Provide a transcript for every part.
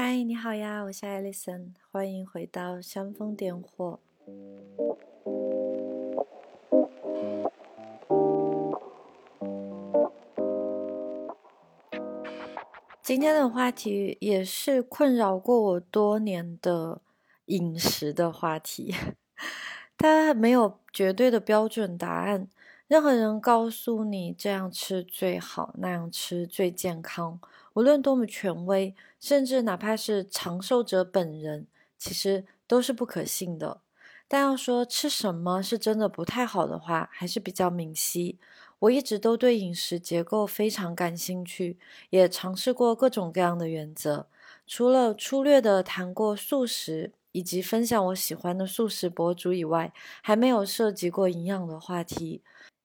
嗨，你好呀，我是艾丽森，欢迎回到煽风点火。今天的话题也是困扰过我多年的饮食的话题，它没有绝对的标准答案。任何人告诉你这样吃最好，那样吃最健康，无论多么权威，甚至哪怕是长寿者本人，其实都是不可信的。但要说吃什么是真的不太好的话，还是比较明晰。我一直都对饮食结构非常感兴趣，也尝试过各种各样的原则，除了粗略的谈过素食以及分享我喜欢的素食博主以外，还没有涉及过营养的话题。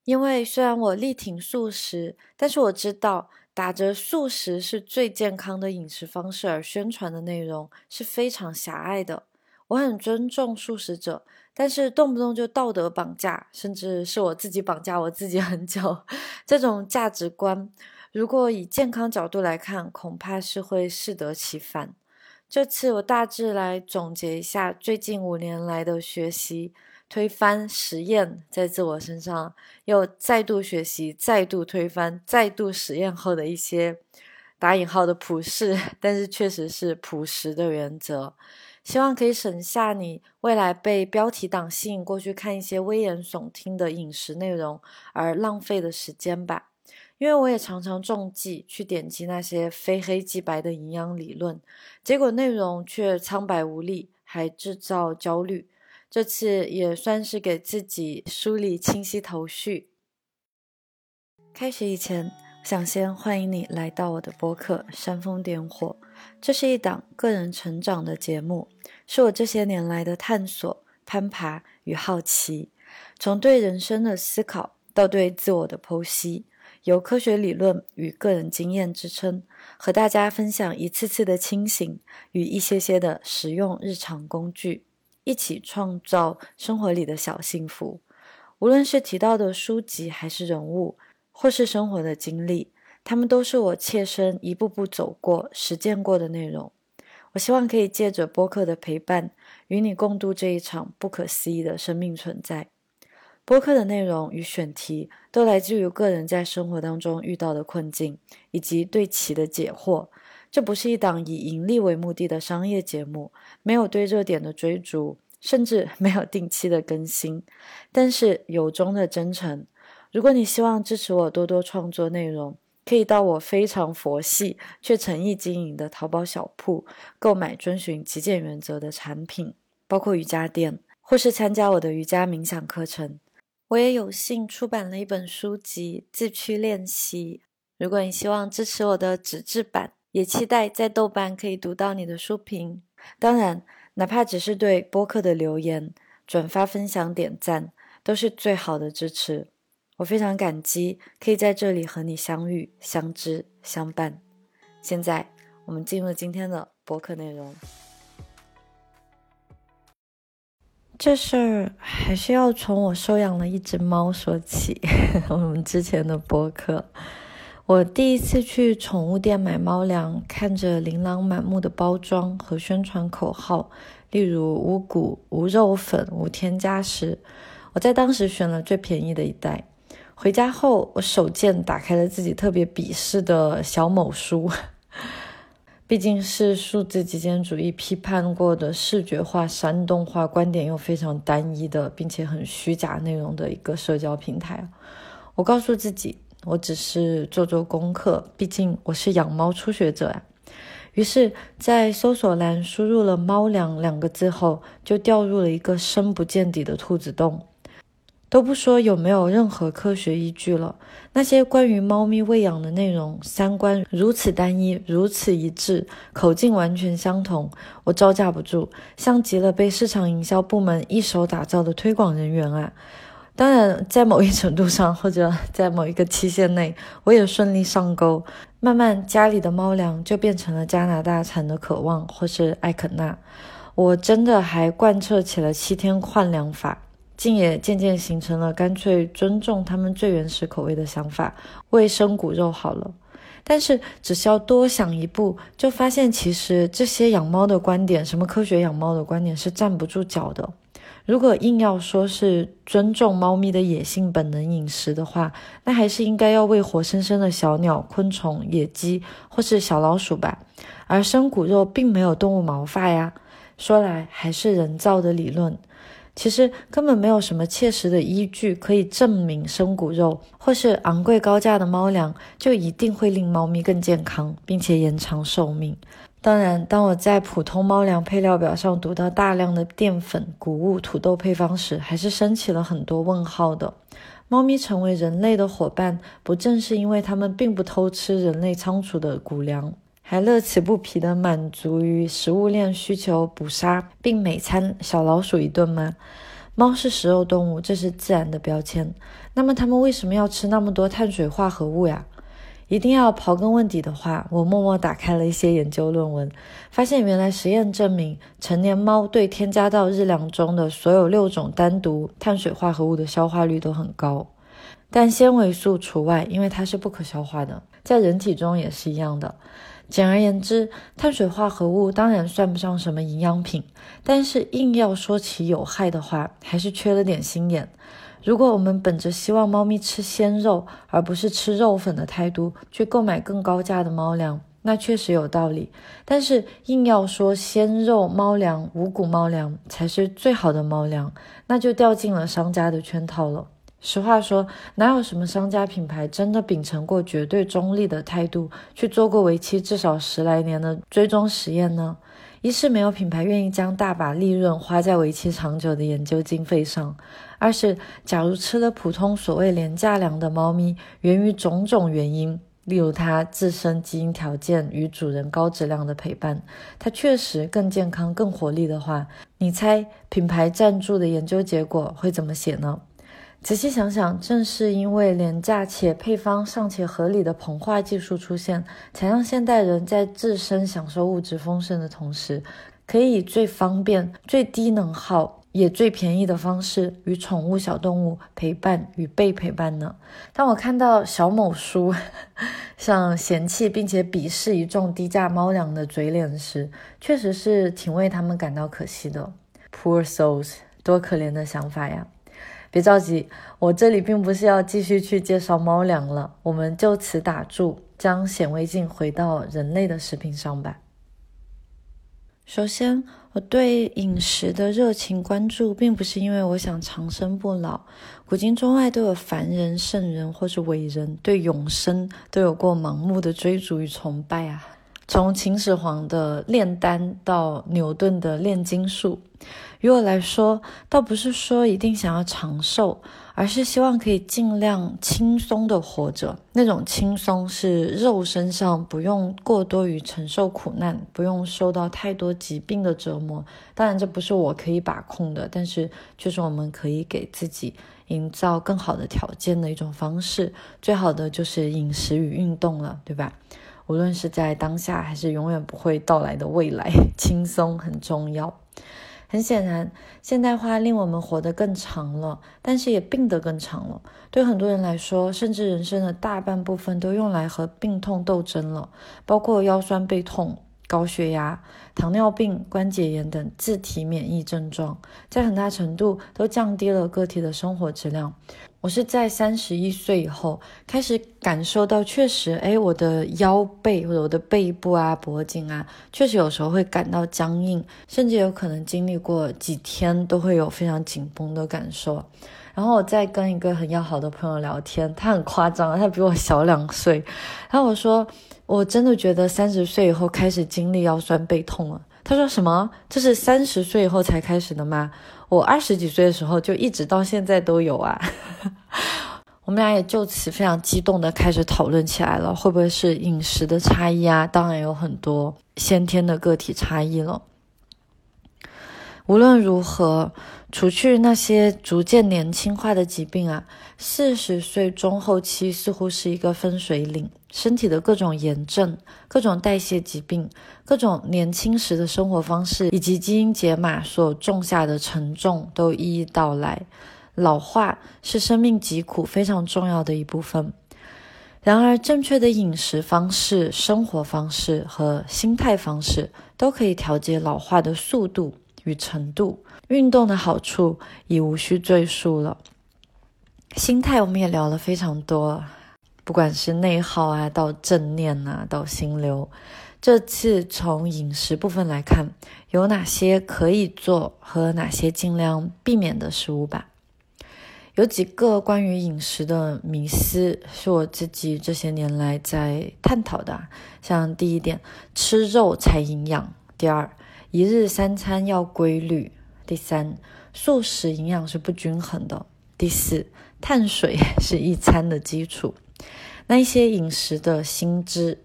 因为虽然我力挺素食，但是我知道打着素食是最健康的饮食方式而宣传的内容是非常狭隘的。我很尊重素食者，但是动不动就道德绑架，甚至是我自己绑架我自己很久，这种价值观，如果以健康角度来看，恐怕是会适得其反。这次我大致来总结一下最近五年来的学习。推翻实验，在自我身上又再度学习、再度推翻、再度实验后的一些打引号的普世，但是确实是朴实的原则，希望可以省下你未来被标题党吸引过去看一些危言耸听的饮食内容而浪费的时间吧。因为我也常常中计去点击那些非黑即白的营养理论，结果内容却苍白无力，还制造焦虑。这次也算是给自己梳理清晰头绪。开始以前，想先欢迎你来到我的播客《煽风点火》。这是一档个人成长的节目，是我这些年来的探索、攀爬与好奇。从对人生的思考到对自我的剖析，由科学理论与个人经验支撑，和大家分享一次次的清醒与一些些的实用日常工具。一起创造生活里的小幸福。无论是提到的书籍，还是人物，或是生活的经历，他们都是我切身一步步走过、实践过的内容。我希望可以借着播客的陪伴，与你共度这一场不可思议的生命存在。播客的内容与选题都来自于个人在生活当中遇到的困境，以及对其的解惑。这不是一档以盈利为目的的商业节目，没有对热点的追逐，甚至 没有定期的更新，但是由衷的真诚。如果你希望支持我多多创作内容，可以到我非常佛系却诚意经营的淘宝小铺购买遵循极简原则的产品，包括瑜伽垫，或是参加我的瑜伽冥想课程。我也有幸出版了一本书籍《自驱练习》。如果你希望支持我的纸质版，也期待在豆瓣可以读到你的书评，当然，哪怕只是对播客的留言、转发、分享、点赞，都是最好的支持。我非常感激可以在这里和你相遇、相知、相伴。现在，我们进入今天的播客内容。这事儿还是要从我收养了一只猫说起。我们之前的播客。我第一次去宠物店买猫粮，看着琳琅满目的包装和宣传口号，例如无谷、无肉粉、无添加时，我在当时选了最便宜的一袋。回家后，我手贱打开了自己特别鄙视的小某书，毕竟是数字极简主义批判过的视觉化、煽动化、观点又非常单一的，并且很虚假内容的一个社交平台。我告诉自己。我只是做做功课，毕竟我是养猫初学者呀。于是，在搜索栏输入了“猫粮”两个字后，就掉入了一个深不见底的兔子洞。都不说有没有任何科学依据了，那些关于猫咪喂养的内容，三观如此单一，如此一致，口径完全相同，我招架不住，像极了被市场营销部门一手打造的推广人员啊。当然，在某一程度上，或者在某一个期限内，我也顺利上钩。慢慢，家里的猫粮就变成了加拿大产的渴望，或是艾肯纳。我真的还贯彻起了七天换粮法，竟也渐渐形成了干脆尊重他们最原始口味的想法，喂生骨肉好了。但是只需要多想一步，就发现其实这些养猫的观点，什么科学养猫的观点是站不住脚的。如果硬要说是尊重猫咪的野性本能饮食的话，那还是应该要喂活生生的小鸟、昆虫、野鸡或是小老鼠吧。而生骨肉并没有动物毛发呀，说来还是人造的理论。其实根本没有什么切实的依据可以证明生骨肉或是昂贵高价的猫粮就一定会令猫咪更健康，并且延长寿命。当然，当我在普通猫粮配料表上读到大量的淀粉、谷物、土豆配方时，还是升起了很多问号的。猫咪成为人类的伙伴，不正是因为它们并不偷吃人类仓储的谷粮？还乐此不疲地满足于食物链需求，捕杀并每餐小老鼠一顿吗？猫是食肉动物，这是自然的标签。那么它们为什么要吃那么多碳水化合物呀？一定要刨根问底的话，我默默打开了一些研究论文，发现原来实验证明，成年猫对添加到日粮中的所有六种单独碳水化合物的消化率都很高，但纤维素除外，因为它是不可消化的，在人体中也是一样的。简而言之，碳水化合物当然算不上什么营养品，但是硬要说起有害的话，还是缺了点心眼。如果我们本着希望猫咪吃鲜肉而不是吃肉粉的态度去购买更高价的猫粮，那确实有道理。但是硬要说鲜肉猫粮、五谷猫粮才是最好的猫粮，那就掉进了商家的圈套了。实话说，哪有什么商家品牌真的秉承过绝对中立的态度去做过为期至少十来年的追踪实验呢？一是没有品牌愿意将大把利润花在为期长久的研究经费上；二是，假如吃了普通所谓廉价粮的猫咪，源于种种原因，例如它自身基因条件与主人高质量的陪伴，它确实更健康、更活力的话，你猜品牌赞助的研究结果会怎么写呢？仔细想想，正是因为廉价且配方尚且合理的膨化技术出现，才让现代人在自身享受物质丰盛的同时，可以以最方便、最低能耗也最便宜的方式与宠物小动物陪伴与被陪伴呢？当我看到小某书 像嫌弃并且鄙视一众低价猫粮的嘴脸时，确实是挺为他们感到可惜的。Poor souls，多可怜的想法呀！别着急，我这里并不是要继续去介绍猫粮了，我们就此打住，将显微镜回到人类的食品上吧。首先，我对饮食的热情关注，并不是因为我想长生不老。古今中外都有凡人、圣人或是伟人，对永生都有过盲目的追逐与崇拜啊。从秦始皇的炼丹到牛顿的炼金术。于我来说，倒不是说一定想要长寿，而是希望可以尽量轻松的活着。那种轻松是肉身上不用过多于承受苦难，不用受到太多疾病的折磨。当然，这不是我可以把控的，但是就是我们可以给自己营造更好的条件的一种方式。最好的就是饮食与运动了，对吧？无论是在当下，还是永远不会到来的未来，轻松很重要。很显然，现代化令我们活得更长了，但是也病得更长了。对很多人来说，甚至人生的大半部分都用来和病痛斗争了，包括腰酸背痛、高血压、糖尿病、关节炎等自体免疫症状，在很大程度都降低了个体的生活质量。我是在三十一岁以后开始感受到，确实，哎，我的腰背或者我的背部啊、脖颈啊，确实有时候会感到僵硬，甚至有可能经历过几天都会有非常紧绷的感受。然后我在跟一个很要好的朋友聊天，他很夸张，他比我小两岁。然后我说，我真的觉得三十岁以后开始经历腰酸背痛了。他说什么？这是三十岁以后才开始的吗？我二十几岁的时候就一直到现在都有啊，我们俩也就此非常激动的开始讨论起来了，会不会是饮食的差异啊？当然有很多先天的个体差异了。无论如何，除去那些逐渐年轻化的疾病啊，四十岁中后期似乎是一个分水岭。身体的各种炎症、各种代谢疾病、各种年轻时的生活方式以及基因解码所种下的沉重都一一到来。老化是生命疾苦非常重要的一部分。然而，正确的饮食方式、生活方式和心态方式都可以调节老化的速度与程度。运动的好处已无需赘述了。心态我们也聊了非常多，不管是内耗啊，到正念啊，到心流。这次从饮食部分来看，有哪些可以做和哪些尽量避免的食物吧。有几个关于饮食的迷思是我自己这些年来在探讨的，像第一点，吃肉才营养；第二，一日三餐要规律；第三，素食营养是不均衡的；第四，碳水 是一餐的基础。那一些饮食的新知，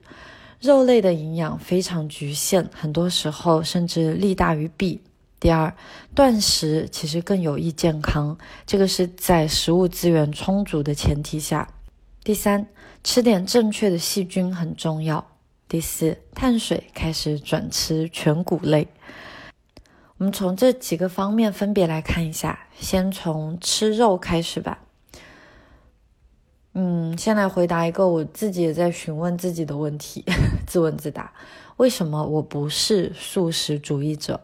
肉类的营养非常局限，很多时候甚至利大于弊。第二，断食其实更有益健康，这个是在食物资源充足的前提下。第三，吃点正确的细菌很重要。第四，碳水开始转吃全谷类。我们从这几个方面分别来看一下，先从吃肉开始吧。嗯，先来回答一个我自己也在询问自己的问题，自问自答：为什么我不是素食主义者？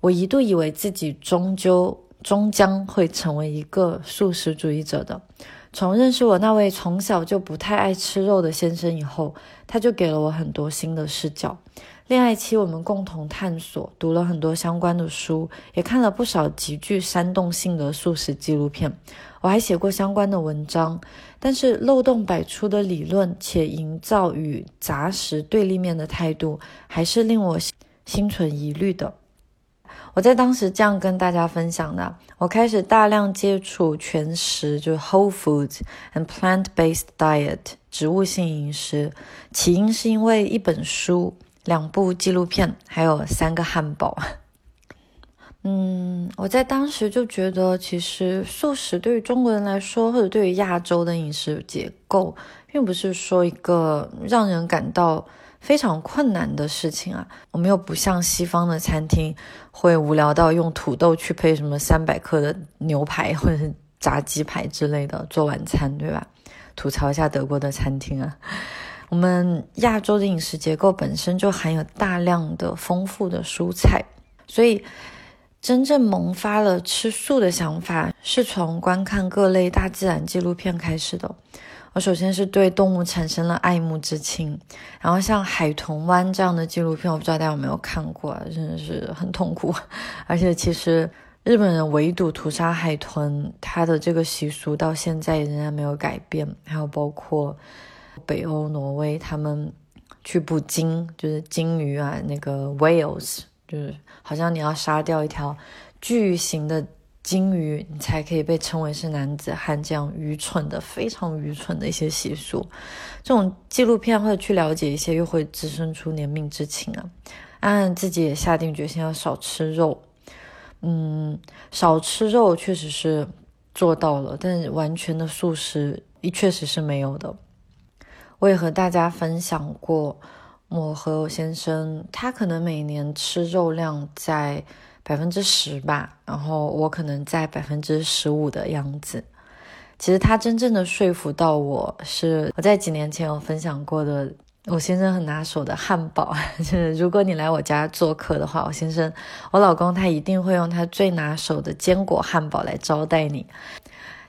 我一度以为自己终究终将会成为一个素食主义者的。从认识我那位从小就不太爱吃肉的先生以后，他就给了我很多新的视角。恋爱期我们共同探索，读了很多相关的书，也看了不少极具煽动性的素食纪录片。我还写过相关的文章，但是漏洞百出的理论且营造与杂食对立面的态度，还是令我心存疑虑的。我在当时这样跟大家分享的：我开始大量接触全食，就是 whole foods and plant-based diet，植物性饮食。起因是因为一本书、两部纪录片，还有三个汉堡。嗯，我在当时就觉得，其实素食对于中国人来说，或者对于亚洲的饮食结构，并不是说一个让人感到。非常困难的事情啊！我们又不像西方的餐厅，会无聊到用土豆去配什么三百克的牛排或者是炸鸡排之类的做晚餐，对吧？吐槽一下德国的餐厅啊！我们亚洲的饮食结构本身就含有大量的丰富的蔬菜，所以真正萌发了吃素的想法，是从观看各类大自然纪录片开始的。我首先是对动物产生了爱慕之情，然后像《海豚湾》这样的纪录片，我不知道大家有没有看过，真的是很痛苦。而且其实日本人围堵屠杀海豚，它的这个习俗到现在仍然没有改变。还有包括北欧挪威，他们去捕鲸，就是鲸鱼啊，那个 whales，就是好像你要杀掉一条巨型的。鲸鱼，你才可以被称为是男子汉，这样愚蠢的、非常愚蠢的一些习俗。这种纪录片或者去了解一些，又会滋生出怜悯之情啊。安安自己也下定决心要少吃肉，嗯，少吃肉确实是做到了，但完全的素食也确实是没有的。我也和大家分享过，我和我先生，他可能每年吃肉量在。百分之十吧，然后我可能在百分之十五的样子。其实他真正的说服到我是我在几年前有分享过的，我先生很拿手的汉堡。就是如果你来我家做客的话，我先生，我老公他一定会用他最拿手的坚果汉堡来招待你。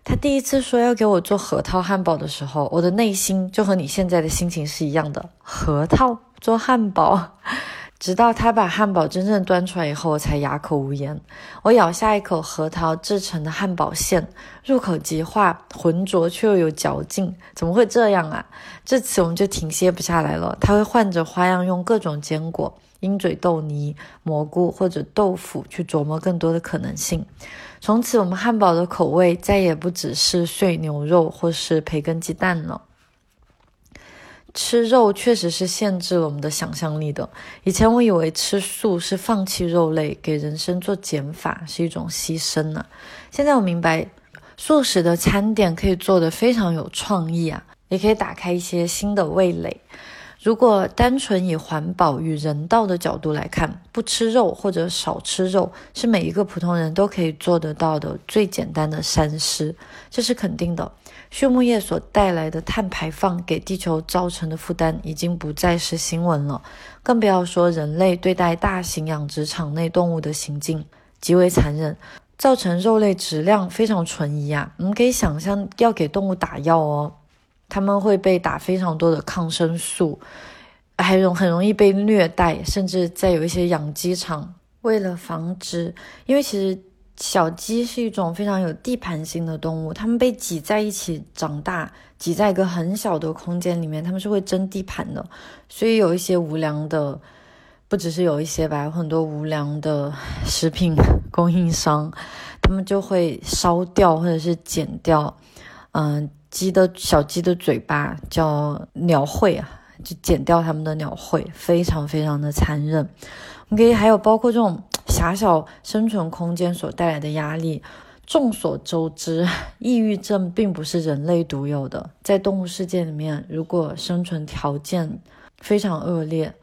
他第一次说要给我做核桃汉堡的时候，我的内心就和你现在的心情是一样的。核桃做汉堡。直到他把汉堡真正端出来以后，我才哑口无言。我咬下一口核桃制成的汉堡馅，入口即化，浑浊却又有嚼劲。怎么会这样啊？这次我们就停歇不下来了。他会换着花样用各种坚果、鹰嘴豆泥、蘑菇或者豆腐去琢磨更多的可能性。从此，我们汉堡的口味再也不只是碎牛肉或是培根鸡蛋了。吃肉确实是限制了我们的想象力的。以前我以为吃素是放弃肉类，给人生做减法是一种牺牲呢。现在我明白，素食的餐点可以做得非常有创意啊，也可以打开一些新的味蕾。如果单纯以环保与人道的角度来看，不吃肉或者少吃肉是每一个普通人都可以做得到的最简单的三思，这是肯定的。畜牧业所带来的碳排放给地球造成的负担已经不再是新闻了，更不要说人类对待大型养殖场内动物的行径极为残忍，造成肉类质量非常存疑啊！我们可以想象，要给动物打药哦。他们会被打非常多的抗生素，还容很容易被虐待，甚至在有一些养鸡场，为了防止，因为其实小鸡是一种非常有地盘性的动物，它们被挤在一起长大，挤在一个很小的空间里面，它们是会争地盘的，所以有一些无良的，不只是有一些吧，有很多无良的食品 供应商，他们就会烧掉或者是剪掉，嗯。鸡的小鸡的嘴巴叫鸟喙啊，就剪掉它们的鸟喙，非常非常的残忍。我们可以还有包括这种狭小生存空间所带来的压力。众所周知，抑郁症并不是人类独有的，在动物世界里面，如果生存条件非常恶劣，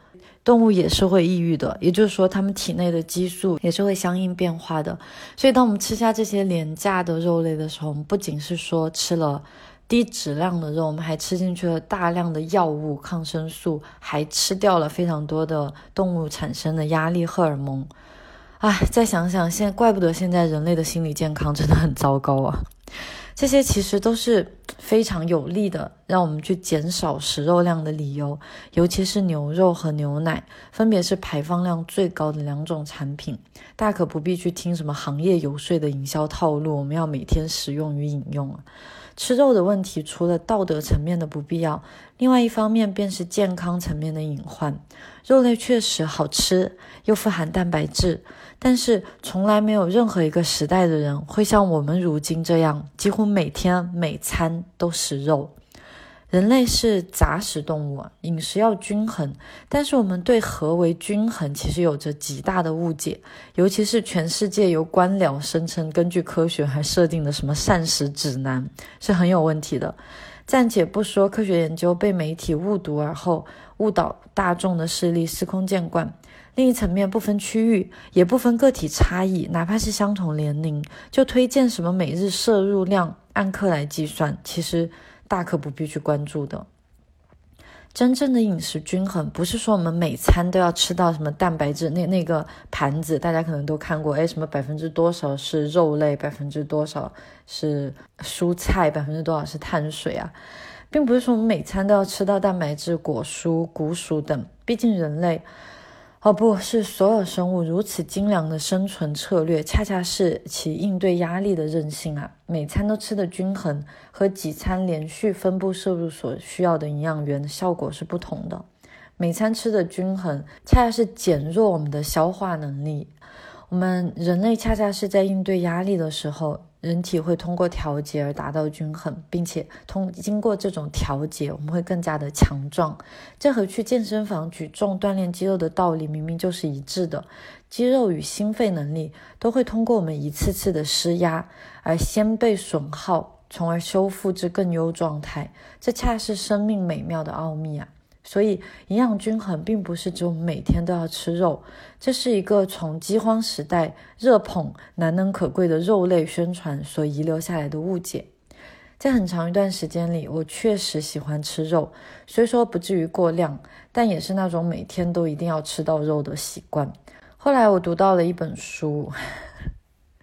动物也是会抑郁的。也就是说，它们体内的激素也是会相应变化的。所以，当我们吃下这些廉价的肉类的时候，我们不仅是说吃了。低质量的肉，我们还吃进去了大量的药物、抗生素，还吃掉了非常多的动物产生的压力荷尔蒙。哎，再想想，现在怪不得现在人类的心理健康真的很糟糕啊！这些其实都是非常有利的，让我们去减少食肉量的理由。尤其是牛肉和牛奶，分别是排放量最高的两种产品，大可不必去听什么行业游说的营销套路。我们要每天食用与饮用啊！吃肉的问题，除了道德层面的不必要，另外一方面便是健康层面的隐患。肉类确实好吃，又富含蛋白质，但是从来没有任何一个时代的人会像我们如今这样，几乎每天每餐都食肉。人类是杂食动物，饮食要均衡。但是我们对何为均衡其实有着极大的误解，尤其是全世界由官僚声称根据科学还设定的什么膳食指南是很有问题的。暂且不说科学研究被媒体误读而后误导大众的事例司空见惯，另一层面不分区域也不分个体差异，哪怕是相同年龄，就推荐什么每日摄入量按克来计算，其实。大可不必去关注的。真正的饮食均衡，不是说我们每餐都要吃到什么蛋白质，那那个盘子大家可能都看过，哎，什么百分之多少是肉类，百分之多少是蔬菜，百分之多少是碳水啊，并不是说我们每餐都要吃到蛋白质、果蔬、谷薯等，毕竟人类。哦，不是所有生物如此精良的生存策略，恰恰是其应对压力的韧性啊！每餐都吃的均衡，和几餐连续分布摄入所需要的营养源的效果是不同的。每餐吃的均衡，恰恰是减弱我们的消化能力。我们人类恰恰是在应对压力的时候。人体会通过调节而达到均衡，并且通经过这种调节，我们会更加的强壮。这和去健身房举重锻炼肌肉的道理明明就是一致的。肌肉与心肺能力都会通过我们一次次的施压而先被损耗，从而修复至更优状态。这恰是生命美妙的奥秘啊！所以，营养均衡并不是只有每天都要吃肉，这是一个从饥荒时代热捧难能可贵的肉类宣传所遗留下来的误解。在很长一段时间里，我确实喜欢吃肉，虽说不至于过量，但也是那种每天都一定要吃到肉的习惯。后来我读到了一本书，《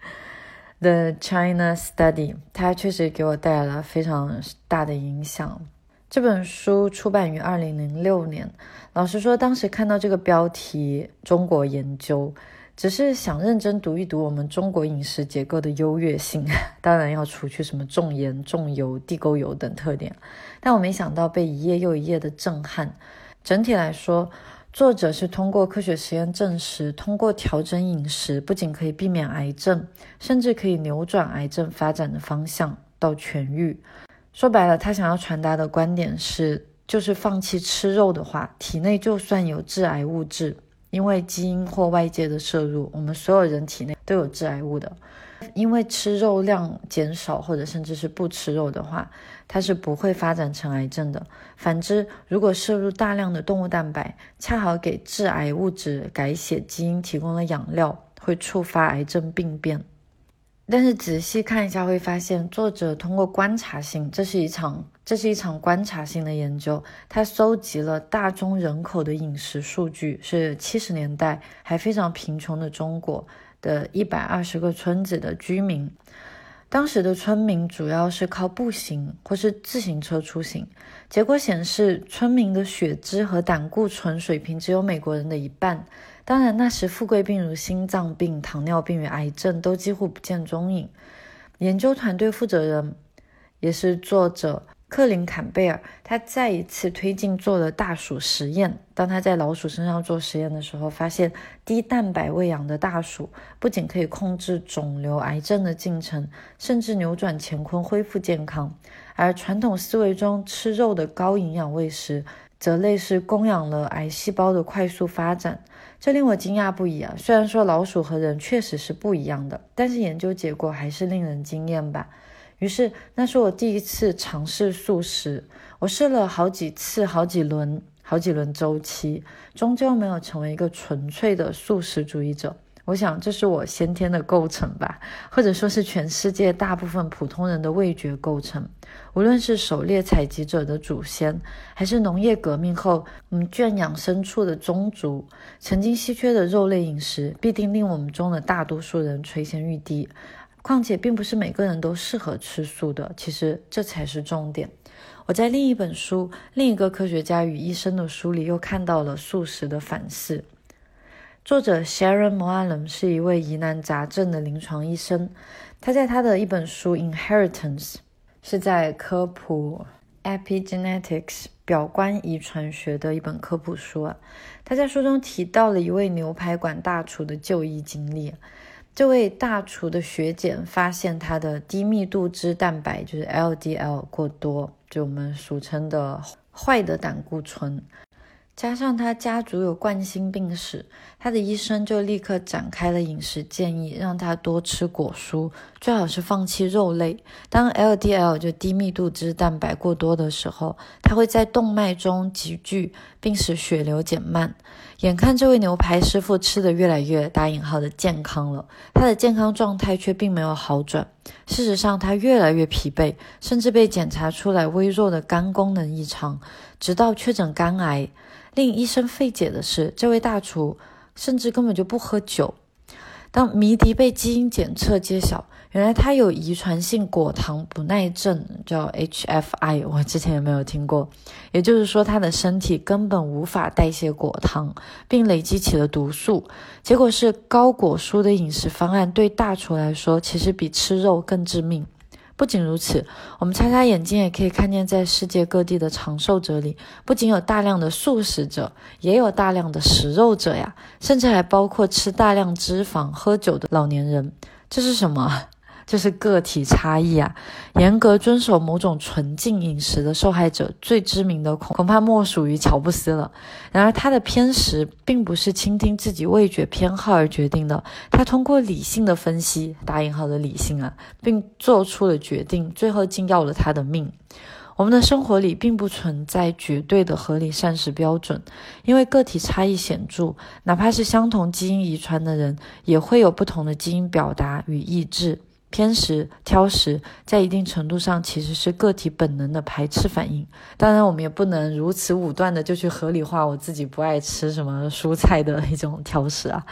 The China Study》，它确实给我带来了非常大的影响。这本书出版于二零零六年。老实说，当时看到这个标题“中国研究”，只是想认真读一读我们中国饮食结构的优越性，当然要除去什么重盐、重油、地沟油等特点。但我没想到被一页又一页的震撼。整体来说，作者是通过科学实验证实，通过调整饮食，不仅可以避免癌症，甚至可以扭转癌症发展的方向到痊愈。说白了，他想要传达的观点是，就是放弃吃肉的话，体内就算有致癌物质，因为基因或外界的摄入，我们所有人体内都有致癌物的。因为吃肉量减少或者甚至是不吃肉的话，它是不会发展成癌症的。反之，如果摄入大量的动物蛋白，恰好给致癌物质改写基因提供了养料，会触发癌症病变。但是仔细看一下，会发现作者通过观察性，这是一场这是一场观察性的研究。他搜集了大中人口的饮食数据，是七十年代还非常贫穷的中国的一百二十个村子的居民。当时的村民主要是靠步行或是自行车出行。结果显示，村民的血脂和胆固醇水平只有美国人的一半。当然，那时富贵病如心脏病、糖尿病与癌症都几乎不见踪影。研究团队负责人也是作者克林坎贝尔，他再一次推进做了大鼠实验。当他在老鼠身上做实验的时候，发现低蛋白喂养的大鼠不仅可以控制肿瘤、癌症的进程，甚至扭转乾坤、恢复健康。而传统思维中吃肉的高营养喂食，则类似供养了癌细胞的快速发展。这令我惊讶不已啊！虽然说老鼠和人确实是不一样的，但是研究结果还是令人惊艳吧。于是，那是我第一次尝试素食。我试了好几次、好几轮、好几轮周期，终究没有成为一个纯粹的素食主义者。我想，这是我先天的构成吧，或者说是全世界大部分普通人的味觉构成。无论是狩猎采集者的祖先，还是农业革命后嗯圈养牲畜的宗族，曾经稀缺的肉类饮食必定令我们中的大多数人垂涎欲滴。况且，并不是每个人都适合吃素的，其实这才是重点。我在另一本书《另一个科学家与医生》的书里又看到了素食的反思。作者 Sharon Moalen 是一位疑难杂症的临床医生。他在他的一本书《Inheritance》是在科普 Epigenetics 表观遗传学的一本科普书啊。他在书中提到了一位牛排馆大厨的就医经历。这位大厨的血检发现他的低密度脂蛋白就是 LDL 过多，就我们俗称的坏的胆固醇。加上他家族有冠心病史，他的医生就立刻展开了饮食建议，让他多吃果蔬，最好是放弃肉类。当 LDL 就低密度脂蛋白过多的时候，它会在动脉中集聚，并使血流减慢。眼看这位牛排师傅吃得越来越打引号的健康了，他的健康状态却并没有好转。事实上，他越来越疲惫，甚至被检查出来微弱的肝功能异常，直到确诊肝癌。令医生费解的是，这位大厨甚至根本就不喝酒。当谜底被基因检测揭晓，原来他有遗传性果糖不耐症，叫 HFI。我之前也没有听过，也就是说，他的身体根本无法代谢果糖，并累积起了毒素。结果是，高果蔬的饮食方案对大厨来说，其实比吃肉更致命。不仅如此，我们擦擦眼睛也可以看见，在世界各地的长寿者里，不仅有大量的素食者，也有大量的食肉者呀，甚至还包括吃大量脂肪、喝酒的老年人。这是什么？这是个体差异啊！严格遵守某种纯净饮食的受害者，最知名的恐恐怕莫属于乔布斯了。然而，他的偏食并不是倾听自己味觉偏好而决定的，他通过理性的分析（打引号的理性啊），并做出了决定，最后竟要了他的命。我们的生活里并不存在绝对的合理膳食标准，因为个体差异显著，哪怕是相同基因遗传的人，也会有不同的基因表达与意志。偏食、挑食，在一定程度上其实是个体本能的排斥反应。当然，我们也不能如此武断的就去合理化我自己不爱吃什么蔬菜的一种挑食啊。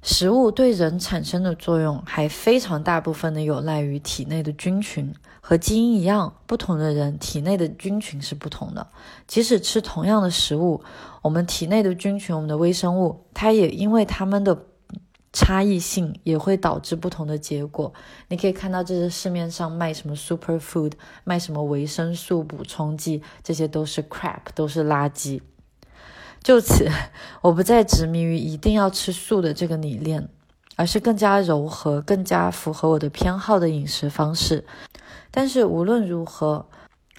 食物对人产生的作用，还非常大部分的有赖于体内的菌群。和基因一样，不同的人体内的菌群是不同的。即使吃同样的食物，我们体内的菌群、我们的微生物，它也因为它们的。差异性也会导致不同的结果。你可以看到，这是市面上卖什么 super food，卖什么维生素补充剂，这些都是 crap，都是垃圾。就此，我不再执迷于一定要吃素的这个理念，而是更加柔和、更加符合我的偏好的饮食方式。但是无论如何，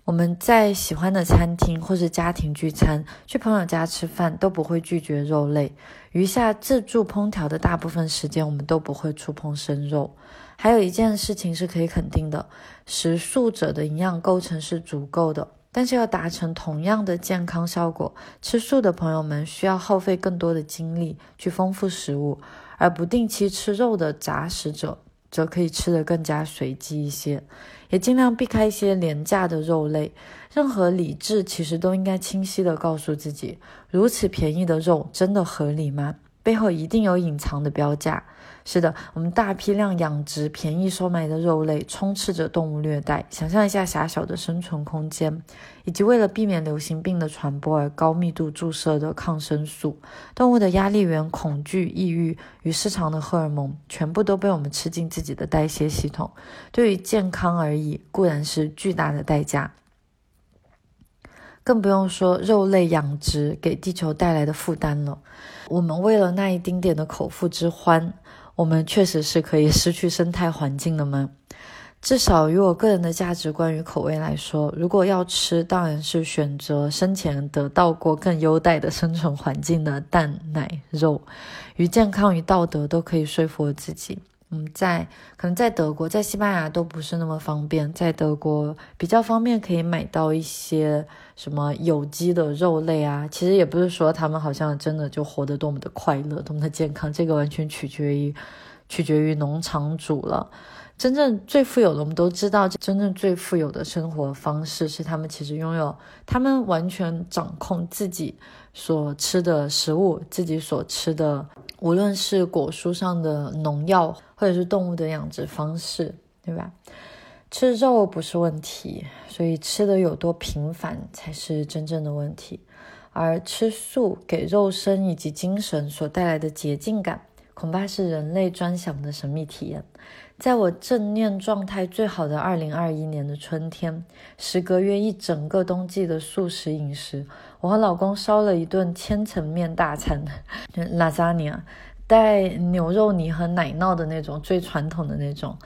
我们在喜欢的餐厅或是家庭聚餐，去朋友家吃饭都不会拒绝肉类。余下自助烹调的大部分时间，我们都不会触碰生肉。还有一件事情是可以肯定的：食素者的营养构成是足够的。但是要达成同样的健康效果，吃素的朋友们需要耗费更多的精力去丰富食物，而不定期吃肉的杂食者则可以吃得更加随机一些，也尽量避开一些廉价的肉类。任何理智其实都应该清晰地告诉自己：如此便宜的肉真的合理吗？背后一定有隐藏的标价。是的，我们大批量养殖、便宜收买的肉类，充斥着动物虐待。想象一下狭小的生存空间，以及为了避免流行病的传播而高密度注射的抗生素。动物的压力源、恐惧、抑郁与市场的荷尔蒙，全部都被我们吃进自己的代谢系统。对于健康而言，固然是巨大的代价，更不用说肉类养殖给地球带来的负担了。我们为了那一丁点的口腹之欢。我们确实是可以失去生态环境的吗？至少于我个人的价值观与口味来说，如果要吃，当然是选择生前得到过更优待的生存环境的蛋奶肉，与健康与道德都可以说服我自己。嗯，在可能在德国，在西班牙都不是那么方便。在德国比较方便，可以买到一些什么有机的肉类啊。其实也不是说他们好像真的就活得多么的快乐，多么的健康。这个完全取决于取决于农场主了。真正最富有的，我们都知道，真正最富有的生活方式是他们其实拥有，他们完全掌控自己所吃的食物，自己所吃的，无论是果蔬上的农药，或者是动物的养殖方式，对吧？吃肉不是问题，所以吃的有多频繁才是真正的问题。而吃素给肉身以及精神所带来的洁净感，恐怕是人类专享的神秘体验。在我正念状态最好的二零二一年的春天，时隔约一整个冬季的素食饮食，我和老公烧了一顿千层面大餐，拉扎尼亚，带牛肉泥和奶酪的那种最传统的那种，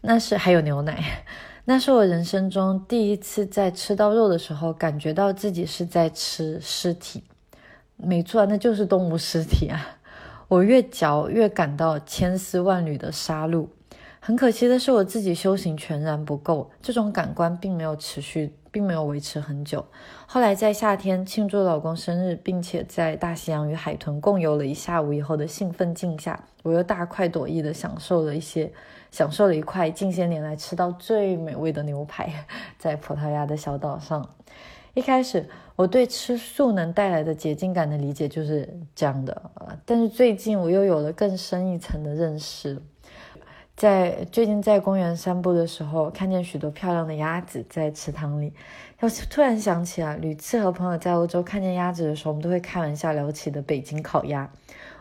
那是还有牛奶，那是我人生中第一次在吃到肉的时候感觉到自己是在吃尸体，没错，那就是动物尸体啊！我越嚼越感到千丝万缕的杀戮。很可惜的是，我自己修行全然不够，这种感官并没有持续，并没有维持很久。后来在夏天庆祝老公生日，并且在大西洋与海豚共游了一下午以后的兴奋劲下，我又大快朵颐的享受了一些，享受了一块近些年来吃到最美味的牛排，在葡萄牙的小岛上。一开始我对吃素能带来的洁净感的理解就是这样的，但是最近我又有了更深一层的认识。在最近在公园散步的时候，看见许多漂亮的鸭子在池塘里，我突然想起啊，屡次和朋友在欧洲看见鸭子的时候，我们都会开玩笑聊起的北京烤鸭。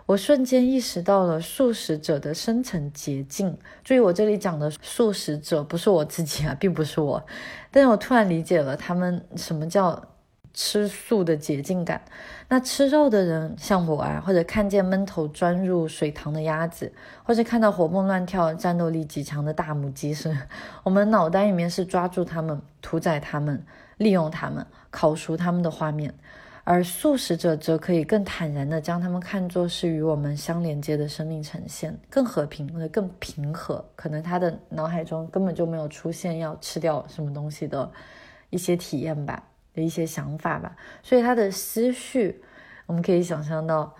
我瞬间意识到了素食者的深层捷径。注意，我这里讲的素食者不是我自己啊，并不是我，但是我突然理解了他们什么叫。吃素的捷径感，那吃肉的人像我啊，或者看见闷头钻入水塘的鸭子，或者看到活蹦乱跳、战斗力极强的大母鸡时，我们脑袋里面是抓住它们、屠宰它们、利用它们、烤熟它们的画面；而素食者则可以更坦然地将它们看作是与我们相连接的生命呈现，更和平或者更平和。可能他的脑海中根本就没有出现要吃掉什么东西的一些体验吧。的一些想法吧，所以他的思绪，我们可以想象到，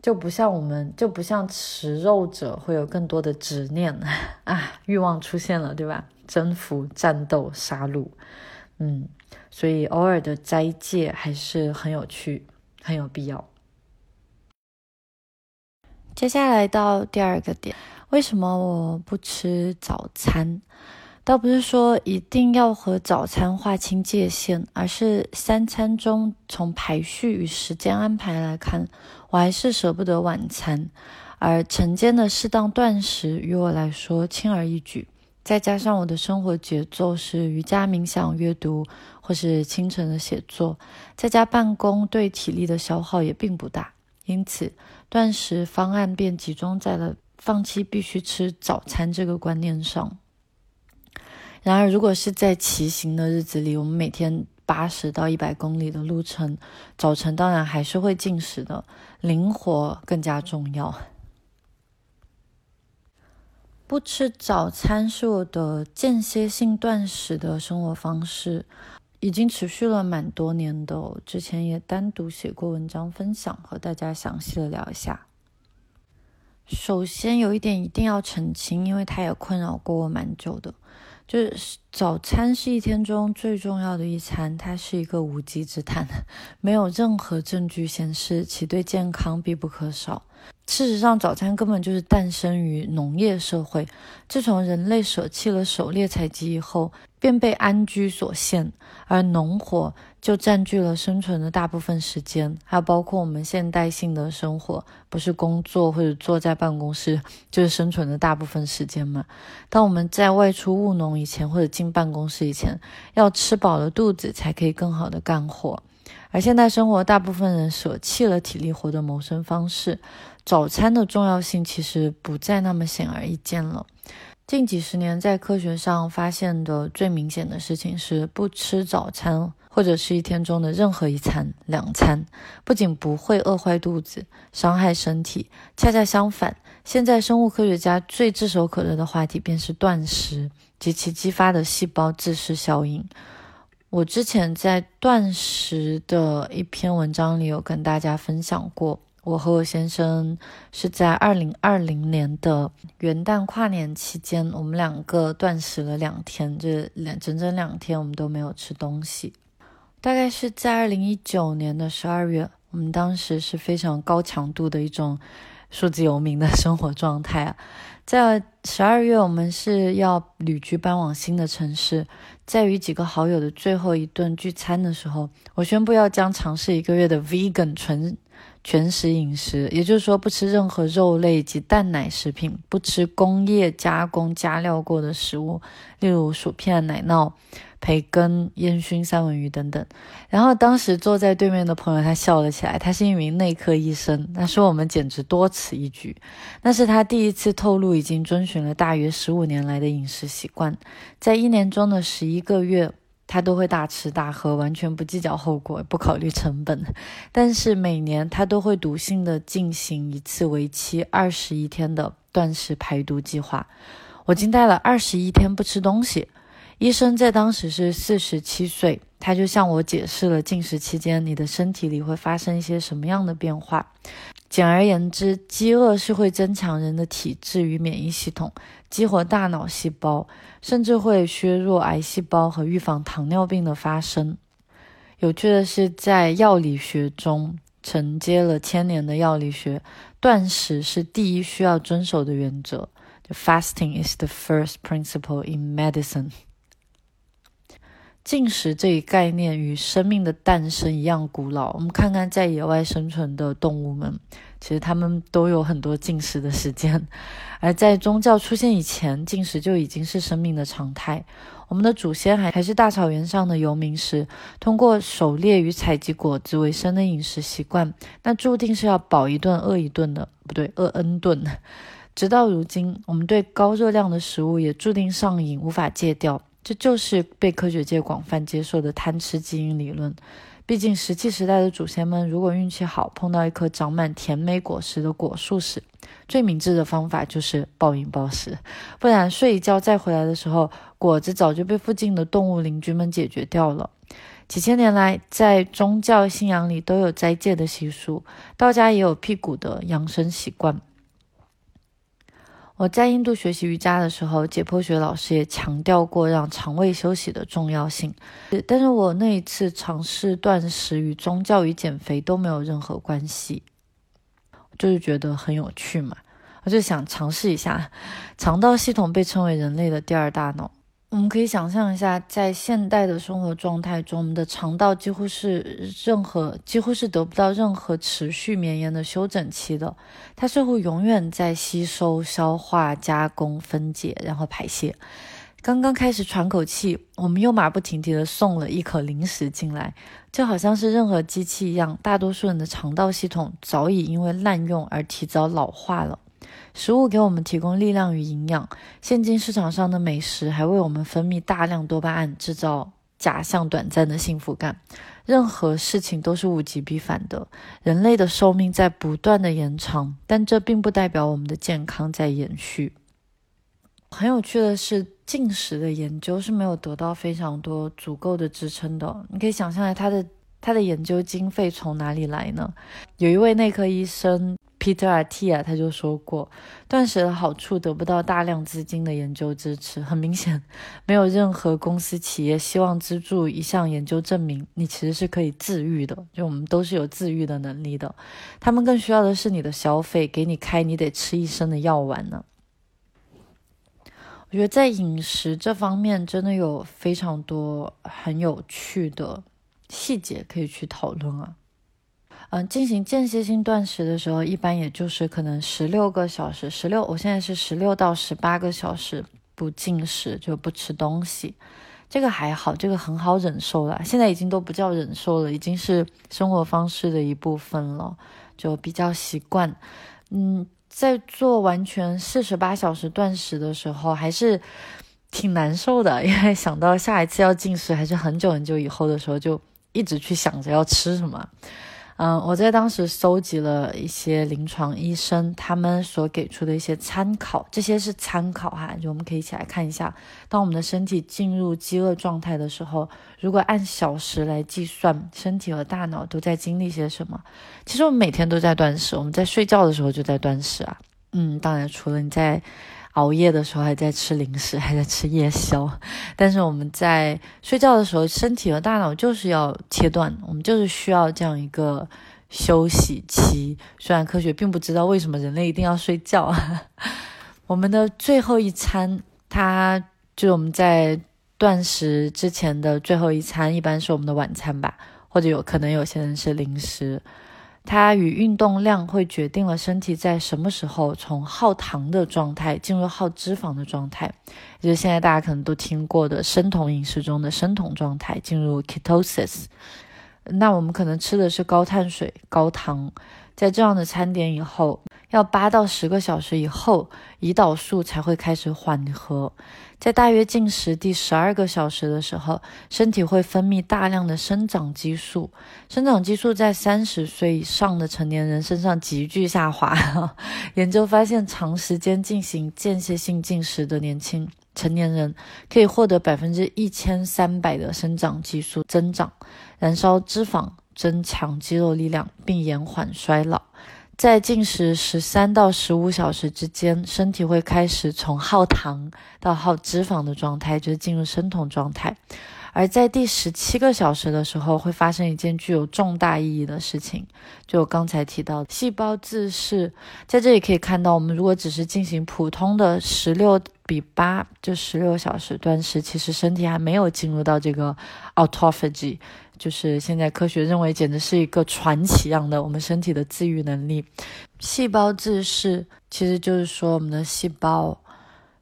就不像我们，就不像吃肉者会有更多的执念 啊，欲望出现了，对吧？征服、战斗、杀戮，嗯，所以偶尔的斋戒还是很有趣，很有必要。接下来到第二个点，为什么我不吃早餐？倒不是说一定要和早餐划清界限，而是三餐中从排序与时间安排来看，我还是舍不得晚餐。而晨间的适当断食于我来说轻而易举，再加上我的生活节奏是瑜伽、冥想、阅读，或是清晨的写作，在家办公对体力的消耗也并不大，因此断食方案便集中在了放弃必须吃早餐这个观念上。然而，如果是在骑行的日子里，我们每天八十到一百公里的路程，早晨当然还是会进食的，灵活更加重要。不吃早餐是我的间歇性断食的生活方式，已经持续了蛮多年的。之前也单独写过文章分享，和大家详细的聊一下。首先有一点一定要澄清，因为它也困扰过我蛮久的，就是早餐是一天中最重要的一餐，它是一个无稽之谈，没有任何证据显示其对健康必不可少。事实上，早餐根本就是诞生于农业社会。自从人类舍弃了狩猎采集以后，便被安居所限，而农活就占据了生存的大部分时间。还有包括我们现代性的生活，不是工作或者坐在办公室就是生存的大部分时间嘛？当我们在外出务农以前，或者进办公室以前，要吃饱了肚子才可以更好的干活。而现代生活，大部分人舍弃了体力活的谋生方式。早餐的重要性其实不再那么显而易见了。近几十年，在科学上发现的最明显的事情是，不吃早餐或者是一天中的任何一餐、两餐，不仅不会饿坏肚子、伤害身体，恰恰相反，现在生物科学家最炙手可热的话题便是断食及其激发的细胞自噬效应。我之前在断食的一篇文章里有跟大家分享过。我和我先生是在二零二零年的元旦跨年期间，我们两个断食了两天，这两整整两天我们都没有吃东西。大概是在二零一九年的十二月，我们当时是非常高强度的一种数字游民的生活状态啊。在十二月，我们是要旅居搬往新的城市，在与几个好友的最后一顿聚餐的时候，我宣布要将尝试一个月的 vegan 纯。全食饮食，也就是说不吃任何肉类及蛋奶食品，不吃工业加工加料过的食物，例如薯片、奶酪、培根、烟熏三文鱼等等。然后当时坐在对面的朋友他笑了起来，他是一名内科医生，他说我们简直多此一举。那是他第一次透露已经遵循了大约十五年来的饮食习惯，在一年中的十一个月。他都会大吃大喝，完全不计较后果，不考虑成本。但是每年他都会笃信的进行一次为期二十一天的断食排毒计划。我惊呆了，二十一天不吃东西。医生在当时是四十七岁，他就向我解释了进食期间你的身体里会发生一些什么样的变化。简而言之，饥饿是会增强人的体质与免疫系统，激活大脑细胞，甚至会削弱癌细胞和预防糖尿病的发生。有趣的是，在药理学中，承接了千年的药理学，断食是第一需要遵守的原则。Fasting is the first principle in medicine. 进食这一概念与生命的诞生一样古老。我们看看在野外生存的动物们，其实它们都有很多进食的时间。而在宗教出现以前，进食就已经是生命的常态。我们的祖先还还是大草原上的游民时，通过狩猎与采集果子为生的饮食习惯，那注定是要饱一顿饿一顿的，不对，饿 n 顿。直到如今，我们对高热量的食物也注定上瘾，无法戒掉。这就是被科学界广泛接受的贪吃基因理论。毕竟，石器时代的祖先们如果运气好，碰到一棵长满甜美果实的果树时，最明智的方法就是暴饮暴食。不然，睡一觉再回来的时候，果子早就被附近的动物邻居们解决掉了。几千年来，在宗教信仰里都有斋戒的习俗，道家也有辟谷的养生习惯。我在印度学习瑜伽的时候，解剖学老师也强调过让肠胃休息的重要性。但是我那一次尝试断食与宗教与减肥都没有任何关系，就是觉得很有趣嘛，我就想尝试一下。肠道系统被称为人类的第二大脑。我们可以想象一下，在现代的生活状态中，我们的肠道几乎是任何几乎是得不到任何持续绵延的休整期的，它似乎永远在吸收、消化、加工、分解，然后排泄。刚刚开始喘口气，我们又马不停蹄地送了一口零食进来，就好像是任何机器一样。大多数人的肠道系统早已因为滥用而提早老化了。食物给我们提供力量与营养，现今市场上的美食还为我们分泌大量多巴胺，制造假象短暂的幸福感。任何事情都是物极必反的，人类的寿命在不断的延长，但这并不代表我们的健康在延续。很有趣的是，进食的研究是没有得到非常多足够的支撑的。你可以想象下，他的他的研究经费从哪里来呢？有一位内科医生。Peter Attia 他就说过，断食的好处得不到大量资金的研究支持。很明显，没有任何公司企业希望资助一项研究证明你其实是可以自愈的。就我们都是有自愈的能力的，他们更需要的是你的消费，给你开你得吃一生的药丸呢。我觉得在饮食这方面，真的有非常多很有趣的细节可以去讨论啊。嗯，进行间歇性断食的时候，一般也就是可能十六个小时，十六，我现在是十六到十八个小时不进食，就不吃东西，这个还好，这个很好忍受了。现在已经都不叫忍受了，已经是生活方式的一部分了，就比较习惯。嗯，在做完全四十八小时断食的时候，还是挺难受的，因为想到下一次要进食还是很久很久以后的时候，就一直去想着要吃什么。嗯，我在当时搜集了一些临床医生他们所给出的一些参考，这些是参考哈，就我们可以一起来看一下，当我们的身体进入饥饿状态的时候，如果按小时来计算，身体和大脑都在经历些什么？其实我们每天都在断食，我们在睡觉的时候就在断食啊。嗯，当然除了你在。熬夜的时候还在吃零食，还在吃夜宵，但是我们在睡觉的时候，身体和大脑就是要切断，我们就是需要这样一个休息期。虽然科学并不知道为什么人类一定要睡觉，我们的最后一餐，它就是我们在断食之前的最后一餐，一般是我们的晚餐吧，或者有可能有些人是零食。它与运动量会决定了身体在什么时候从耗糖的状态进入耗脂肪的状态，就是现在大家可能都听过的生酮饮食中的生酮状态，进入 ketosis。那我们可能吃的是高碳水、高糖，在这样的餐点以后，要八到十个小时以后，胰岛素才会开始缓和。在大约进食第十二个小时的时候，身体会分泌大量的生长激素。生长激素在三十岁以上的成年人身上急剧下滑。研究发现，长时间进行间歇性进食的年轻成年人，可以获得百分之一千三百的生长激素增长，燃烧脂肪，增强肌肉力量，并延缓衰老。在进食十三到十五小时之间，身体会开始从耗糖到耗脂肪的状态，就是进入生酮状态。而在第十七个小时的时候，会发生一件具有重大意义的事情，就我刚才提到细胞自噬。在这里可以看到，我们如果只是进行普通的十六比八，就十六小时断食，其实身体还没有进入到这个 autophagy。就是现在科学认为，简直是一个传奇一样的我们身体的自愈能力。细胞自噬，其实就是说我们的细胞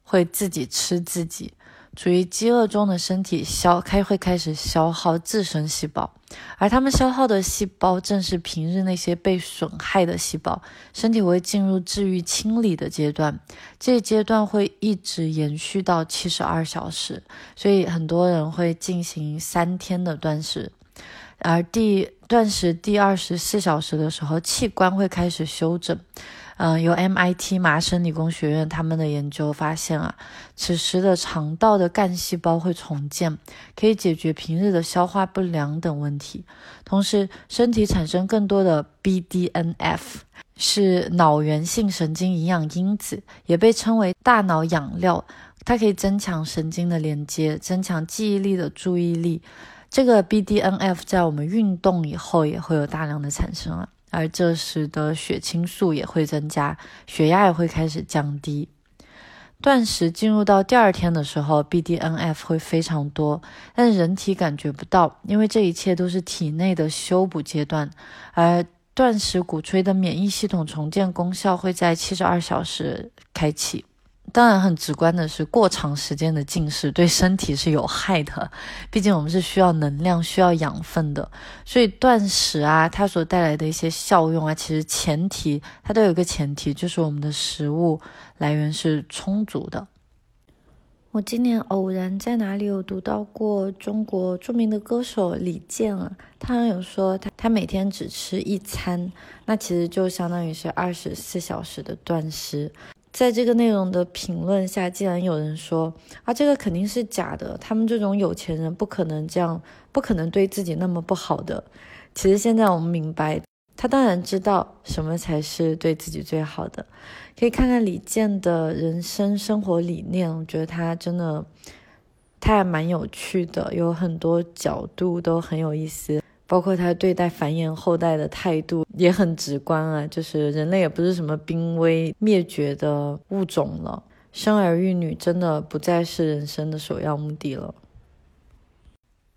会自己吃自己。处于饥饿中的身体消开会开始消耗自身细胞，而他们消耗的细胞正是平日那些被损害的细胞。身体会进入治愈清理的阶段，这一阶段会一直延续到七十二小时，所以很多人会进行三天的断食。而第断食第二十四小时的时候，器官会开始休整。嗯，由 MIT 麻省理工学院他们的研究发现啊，此时的肠道的干细胞会重建，可以解决平日的消化不良等问题。同时，身体产生更多的 BDNF，是脑源性神经营养因子，也被称为大脑养料。它可以增强神经的连接，增强记忆力的注意力。这个 BDNF 在我们运动以后也会有大量的产生啊，而这使得血清素也会增加，血压也会开始降低。断食进入到第二天的时候，BDNF 会非常多，但人体感觉不到，因为这一切都是体内的修补阶段。而断食鼓吹的免疫系统重建功效会在七十二小时开启。当然，很直观的是，过长时间的进食对身体是有害的。毕竟我们是需要能量、需要养分的，所以断食啊，它所带来的一些效用啊，其实前提它都有一个前提，就是我们的食物来源是充足的。我今年偶然在哪里有读到过中国著名的歌手李健啊，他有说他他每天只吃一餐，那其实就相当于是二十四小时的断食。在这个内容的评论下，竟然有人说啊，这个肯定是假的，他们这种有钱人不可能这样，不可能对自己那么不好的。其实现在我们明白。他当然知道什么才是对自己最好的，可以看看李健的人生生活理念，我觉得他真的他还蛮有趣的，有很多角度都很有意思，包括他对待繁衍后代的态度也很直观啊，就是人类也不是什么濒危灭绝的物种了，生儿育女真的不再是人生的首要目的了。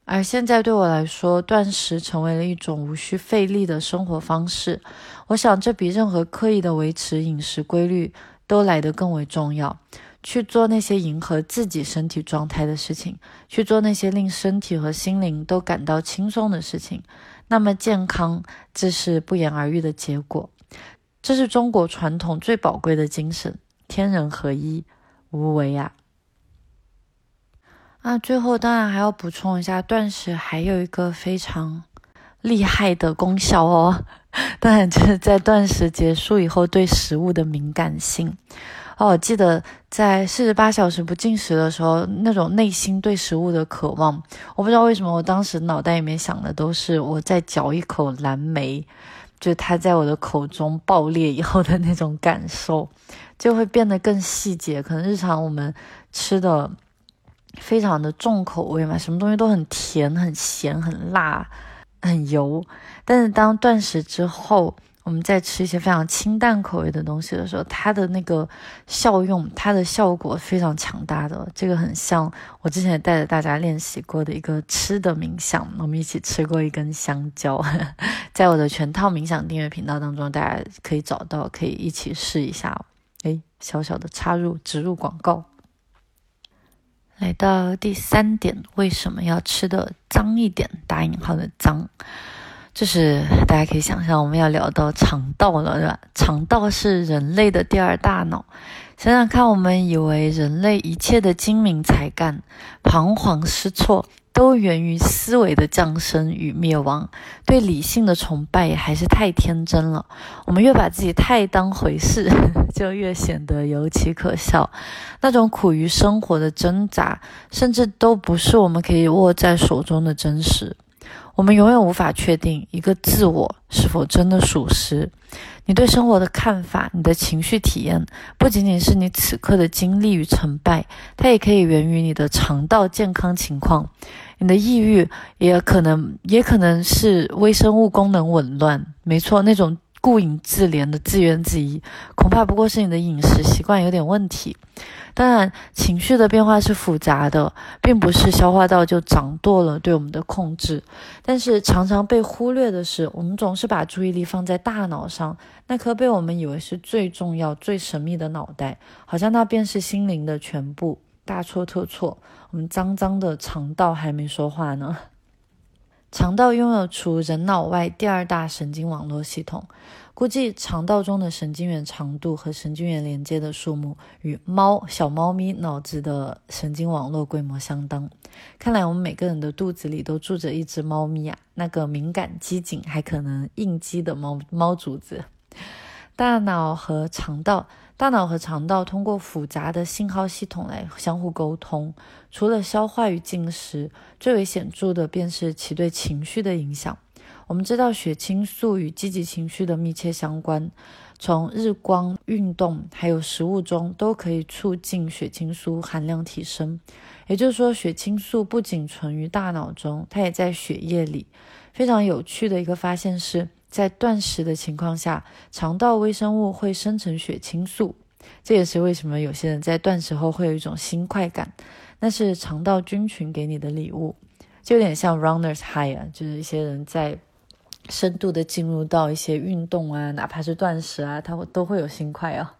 而现在对我来说，断食成为了一种无需费力的生活方式。我想，这比任何刻意的维持饮食规律都来得更为重要。去做那些迎合自己身体状态的事情，去做那些令身体和心灵都感到轻松的事情，那么健康这是不言而喻的结果。这是中国传统最宝贵的精神：天人合一，无为啊！那最后当然还要补充一下，断食还有一个非常厉害的功效哦，当然就是在断食结束以后对食物的敏感性哦。我记得在四十八小时不进食的时候，那种内心对食物的渴望，我不知道为什么，我当时脑袋里面想的都是我在嚼一口蓝莓，就它在我的口中爆裂以后的那种感受，就会变得更细节。可能日常我们吃的。非常的重口味嘛，什么东西都很甜、很咸、很辣、很油。但是当断食之后，我们在吃一些非常清淡口味的东西的时候，它的那个效用、它的效果非常强大的。这个很像我之前带着大家练习过的一个吃的冥想，我们一起吃过一根香蕉，在我的全套冥想订阅频道当中，大家可以找到，可以一起试一下。哎，小小的插入植入广告。来到第三点，为什么要吃的脏一点？打引号的脏，就是大家可以想象，我们要聊到肠道了，对吧？肠道是人类的第二大脑。想想看，我们以为人类一切的精明才干、彷徨失措。都源于思维的降生与灭亡，对理性的崇拜还是太天真了。我们越把自己太当回事，就越显得尤其可笑。那种苦于生活的挣扎，甚至都不是我们可以握在手中的真实。我们永远无法确定一个自我是否真的属实。你对生活的看法，你的情绪体验，不仅仅是你此刻的经历与成败，它也可以源于你的肠道健康情况。你的抑郁也可能，也可能是微生物功能紊乱。没错，那种顾影自怜的自怨自艾，恐怕不过是你的饮食习惯有点问题。当然，情绪的变化是复杂的，并不是消化道就掌舵了对我们的控制。但是常常被忽略的是，我们总是把注意力放在大脑上，那颗被我们以为是最重要、最神秘的脑袋，好像那便是心灵的全部。大错特错，我们脏脏的肠道还没说话呢。肠道拥有除人脑外第二大神经网络系统。估计肠道中的神经元长度和神经元连接的数目与猫小猫咪脑子的神经网络规模相当。看来我们每个人的肚子里都住着一只猫咪啊，那个敏感、机警还可能应激的猫猫主子。大脑和肠道，大脑和肠道通过复杂的信号系统来相互沟通。除了消化与进食，最为显著的便是其对情绪的影响。我们知道血清素与积极情绪的密切相关，从日光、运动还有食物中都可以促进血清素含量提升。也就是说，血清素不仅存于大脑中，它也在血液里。非常有趣的一个发现是，在断食的情况下，肠道微生物会生成血清素。这也是为什么有些人在断食后会有一种新快感，那是肠道菌群给你的礼物，就有点像 runners high 啊，就是一些人在。深度的进入到一些运动啊，哪怕是断食啊，它都会有心快啊。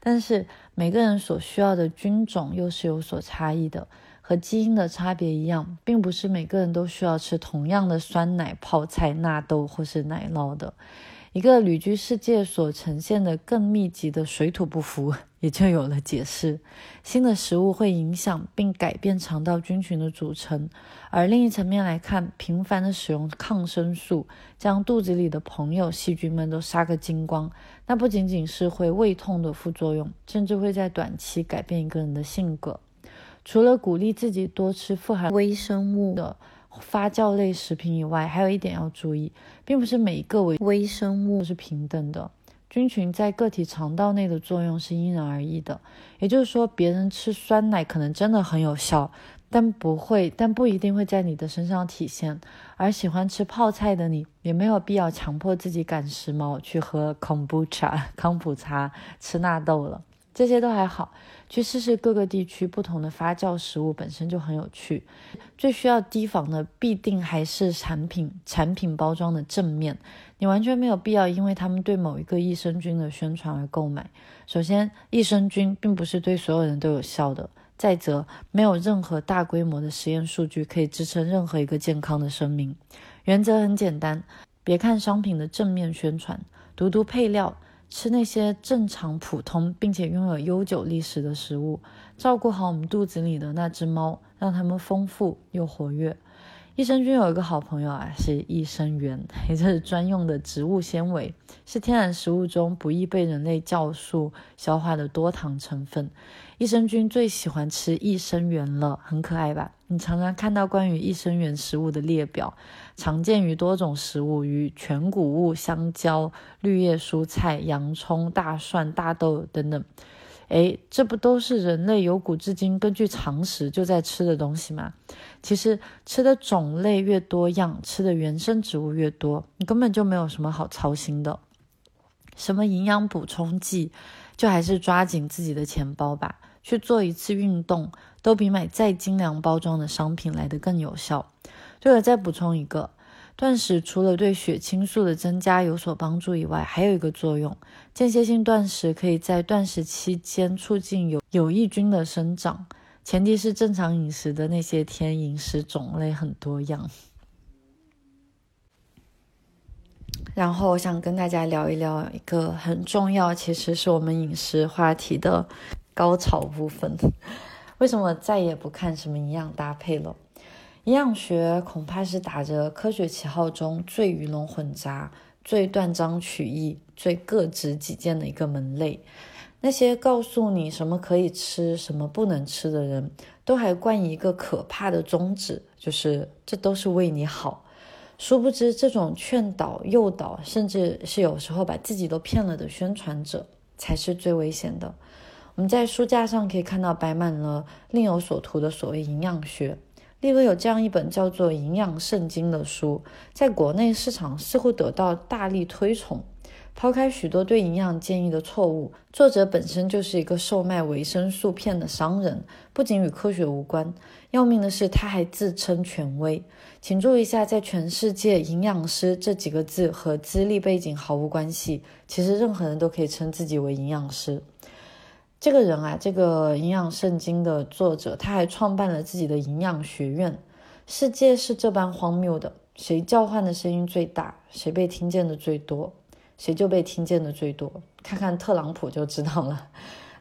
但是每个人所需要的菌种又是有所差异的，和基因的差别一样，并不是每个人都需要吃同样的酸奶、泡菜、纳豆或是奶酪的。一个旅居世界所呈现的更密集的水土不服，也就有了解释。新的食物会影响并改变肠道菌群的组成，而另一层面来看，频繁的使用抗生素，将肚子里的朋友细菌们都杀个精光，那不仅仅是会胃痛的副作用，甚至会在短期改变一个人的性格。除了鼓励自己多吃富含微生物的。发酵类食品以外，还有一点要注意，并不是每一个微微生物是平等的。菌群在个体肠道内的作用是因人而异的。也就是说，别人吃酸奶可能真的很有效，但不会，但不一定会在你的身上体现。而喜欢吃泡菜的你，也没有必要强迫自己赶时髦去喝 kombucha 康普茶、吃纳豆了。这些都还好，去试试各个地区不同的发酵食物本身就很有趣。最需要提防的必定还是产品产品包装的正面，你完全没有必要因为他们对某一个益生菌的宣传而购买。首先，益生菌并不是对所有人都有效的；再则，没有任何大规模的实验数据可以支撑任何一个健康的声明。原则很简单，别看商品的正面宣传，读读配料。吃那些正常、普通并且拥有悠久历史的食物，照顾好我们肚子里的那只猫，让它们丰富又活跃。益生菌有一个好朋友啊，是益生元，也就是专用的植物纤维，是天然食物中不易被人类酵素消化的多糖成分。益生菌最喜欢吃益生元了，很可爱吧？你常常看到关于益生元食物的列表，常见于多种食物，如全谷物、香蕉、绿叶蔬菜、洋葱、大蒜、大豆等等。哎，这不都是人类由古至今根据常识就在吃的东西吗？其实吃的种类越多样，吃的原生植物越多，你根本就没有什么好操心的。什么营养补充剂，就还是抓紧自己的钱包吧。去做一次运动，都比买再精良包装的商品来得更有效。对了，再补充一个。断食除了对血清素的增加有所帮助以外，还有一个作用：间歇性断食可以在断食期间促进有有益菌的生长，前提是正常饮食的那些天饮食种类很多样。然后我想跟大家聊一聊一个很重要，其实是我们饮食话题的高潮部分：为什么再也不看什么营养搭配了？营养学恐怕是打着科学旗号中最鱼龙混杂、最断章取义、最各执己见的一个门类。那些告诉你什么可以吃、什么不能吃的人，都还冠以一个可怕的宗旨，就是这都是为你好。殊不知，这种劝导、诱导，甚至是有时候把自己都骗了的宣传者，才是最危险的。我们在书架上可以看到摆满了另有所图的所谓营养学。例如有这样一本叫做《营养圣经》的书，在国内市场似乎得到大力推崇。抛开许多对营养建议的错误，作者本身就是一个售卖维生素片的商人，不仅与科学无关，要命的是他还自称权威。请注意一下，在全世界，“营养师”这几个字和资历背景毫无关系。其实任何人都可以称自己为营养师。这个人啊，这个营养圣经的作者，他还创办了自己的营养学院。世界是这般荒谬的，谁叫唤的声音最大，谁被听见的最多，谁就被听见的最多。看看特朗普就知道了。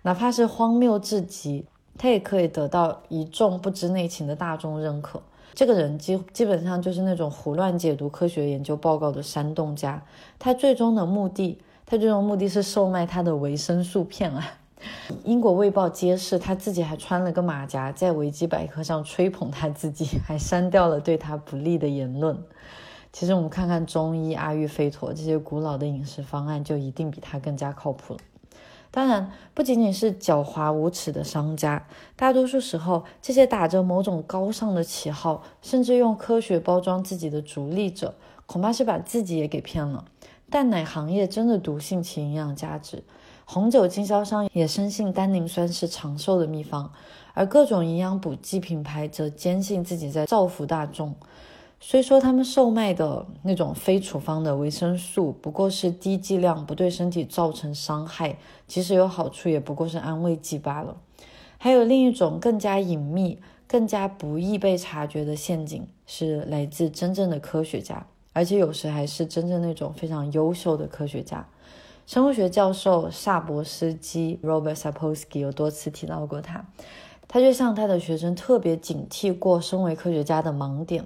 哪怕是荒谬至极，他也可以得到一众不知内情的大众认可。这个人基基本上就是那种胡乱解读科学研究报告的煽动家。他最终的目的，他最终目的是售卖他的维生素片啊。英国卫报揭示，他自己还穿了个马甲，在维基百科上吹捧他自己，还删掉了对他不利的言论。其实我们看看中医阿育吠陀这些古老的饮食方案，就一定比他更加靠谱了。当然，不仅仅是狡猾无耻的商家，大多数时候，这些打着某种高尚的旗号，甚至用科学包装自己的逐利者，恐怕是把自己也给骗了。蛋奶行业真的毒性其营养价值。红酒经销商也深信单宁酸是长寿的秘方，而各种营养补剂品牌则坚信自己在造福大众。虽说他们售卖的那种非处方的维生素不过是低剂量，不对身体造成伤害，即使有好处，也不过是安慰剂罢了。还有另一种更加隐秘、更加不易被察觉的陷阱，是来自真正的科学家，而且有时还是真正那种非常优秀的科学家。生物学教授萨博斯基 （Robert Sapolsky） 有多次提到过他，他就向他的学生特别警惕过身为科学家的盲点。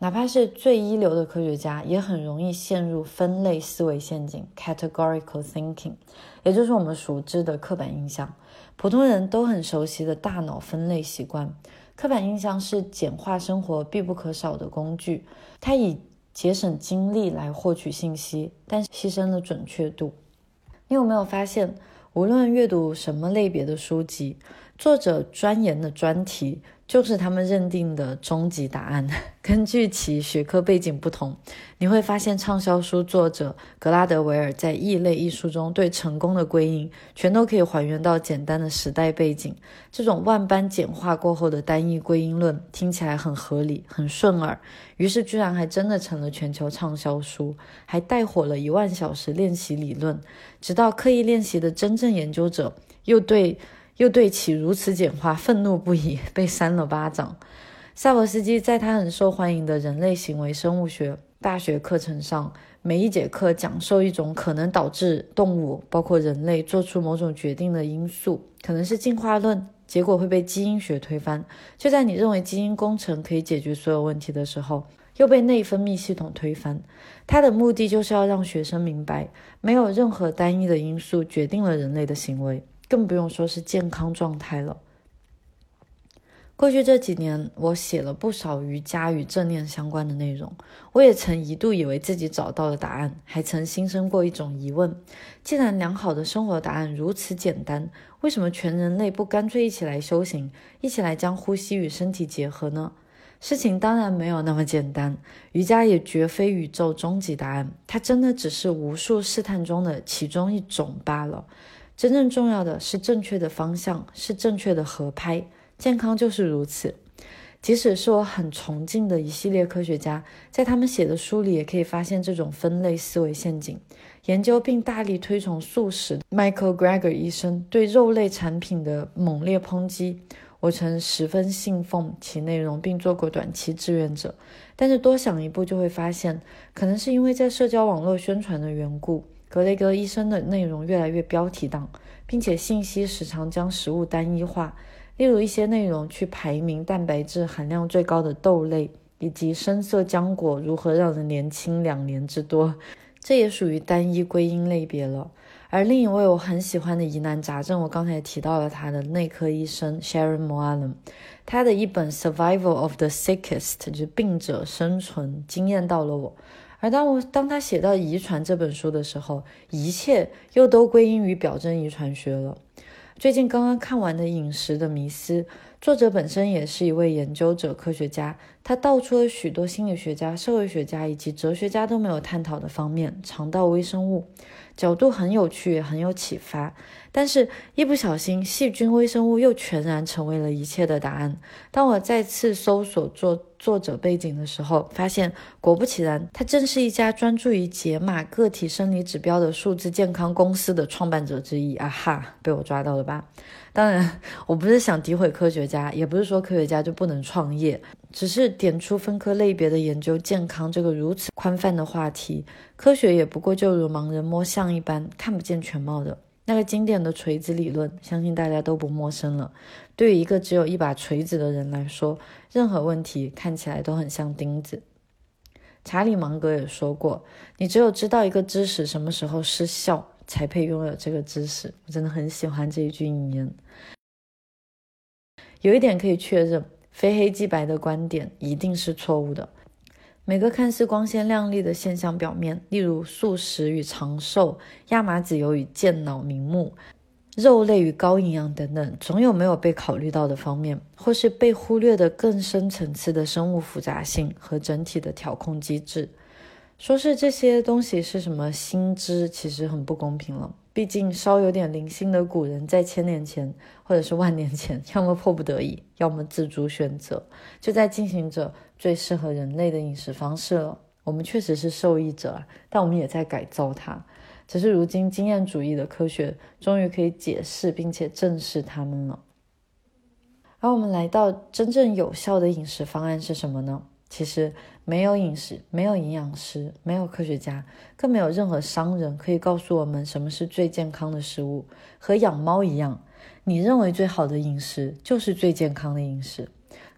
哪怕是最一流的科学家，也很容易陷入分类思维陷阱 （categorical thinking），也就是我们熟知的刻板印象。普通人都很熟悉的大脑分类习惯。刻板印象是简化生活必不可少的工具，它以节省精力来获取信息，但牺牲了准确度。你有没有发现，无论阅读什么类别的书籍，作者钻研的专题。就是他们认定的终极答案。根据其学科背景不同，你会发现畅销书作者格拉德维尔在《异类》一书中对成功的归因，全都可以还原到简单的时代背景。这种万般简化过后的单一归因论听起来很合理、很顺耳，于是居然还真的成了全球畅销书，还带火了一万小时练习理论。直到刻意练习的真正研究者又对。又对其如此简化愤怒不已，被扇了巴掌。萨博斯基在他很受欢迎的人类行为生物学大学课程上，每一节课讲授一种可能导致动物，包括人类做出某种决定的因素，可能是进化论，结果会被基因学推翻。就在你认为基因工程可以解决所有问题的时候，又被内分泌系统推翻。他的目的就是要让学生明白，没有任何单一的因素决定了人类的行为。更不用说是健康状态了。过去这几年，我写了不少瑜伽与正念相关的内容。我也曾一度以为自己找到了答案，还曾心生过一种疑问：既然良好的生活答案如此简单，为什么全人类不干脆一起来修行，一起来将呼吸与身体结合呢？事情当然没有那么简单，瑜伽也绝非宇宙终极答案，它真的只是无数试探中的其中一种罢了。真正重要的是正确的方向，是正确的合拍。健康就是如此。即使是我很崇敬的一系列科学家，在他们写的书里也可以发现这种分类思维陷阱。研究并大力推崇素食，Michael Greger 医生对肉类产品的猛烈抨击，我曾十分信奉其内容，并做过短期志愿者。但是多想一步，就会发现，可能是因为在社交网络宣传的缘故。格雷格医生的内容越来越标题党，并且信息时常将食物单一化，例如一些内容去排名蛋白质含量最高的豆类，以及深色浆果如何让人年轻两年之多，这也属于单一归因类别了。而另一位我很喜欢的疑难杂症，我刚才提到了他的内科医生 Sharon m o a l l e n 他的一本《Survival of the Sickest》就是病者生存，惊艳到了我。而当我当他写到遗传这本书的时候，一切又都归因于表征遗传学了。最近刚刚看完的《饮食的迷思》，作者本身也是一位研究者、科学家，他道出了许多心理学家、社会学家以及哲学家都没有探讨的方面。肠道微生物角度很有趣，也很有启发。但是，一不小心，细菌微生物又全然成为了一切的答案。当我再次搜索做作者背景的时候，发现果不其然，他正是一家专注于解码个体生理指标的数字健康公司的创办者之一。啊哈，被我抓到了吧？当然，我不是想诋毁科学家，也不是说科学家就不能创业，只是点出分科类别的研究健康这个如此宽泛的话题。科学也不过就如盲人摸象一般，看不见全貌的。那个经典的锤子理论，相信大家都不陌生了。对于一个只有一把锤子的人来说，任何问题看起来都很像钉子。查理芒格也说过：“你只有知道一个知识什么时候失效，才配拥有这个知识。”我真的很喜欢这一句引言。有一点可以确认，非黑即白的观点一定是错误的。每个看似光鲜亮丽的现象表面，例如素食与长寿、亚麻籽油与健脑明目、肉类与高营养等等，总有没有被考虑到的方面，或是被忽略的更深层次的生物复杂性和整体的调控机制。说是这些东西是什么新知，其实很不公平了。毕竟稍有点灵性的古人，在千年前或者是万年前，要么迫不得已，要么自主选择，就在进行着最适合人类的饮食方式了。我们确实是受益者，但我们也在改造它。只是如今经验主义的科学终于可以解释并且正视它们了。而我们来到真正有效的饮食方案是什么呢？其实没有饮食，没有营养师，没有科学家，更没有任何商人可以告诉我们什么是最健康的食物。和养猫一样，你认为最好的饮食就是最健康的饮食。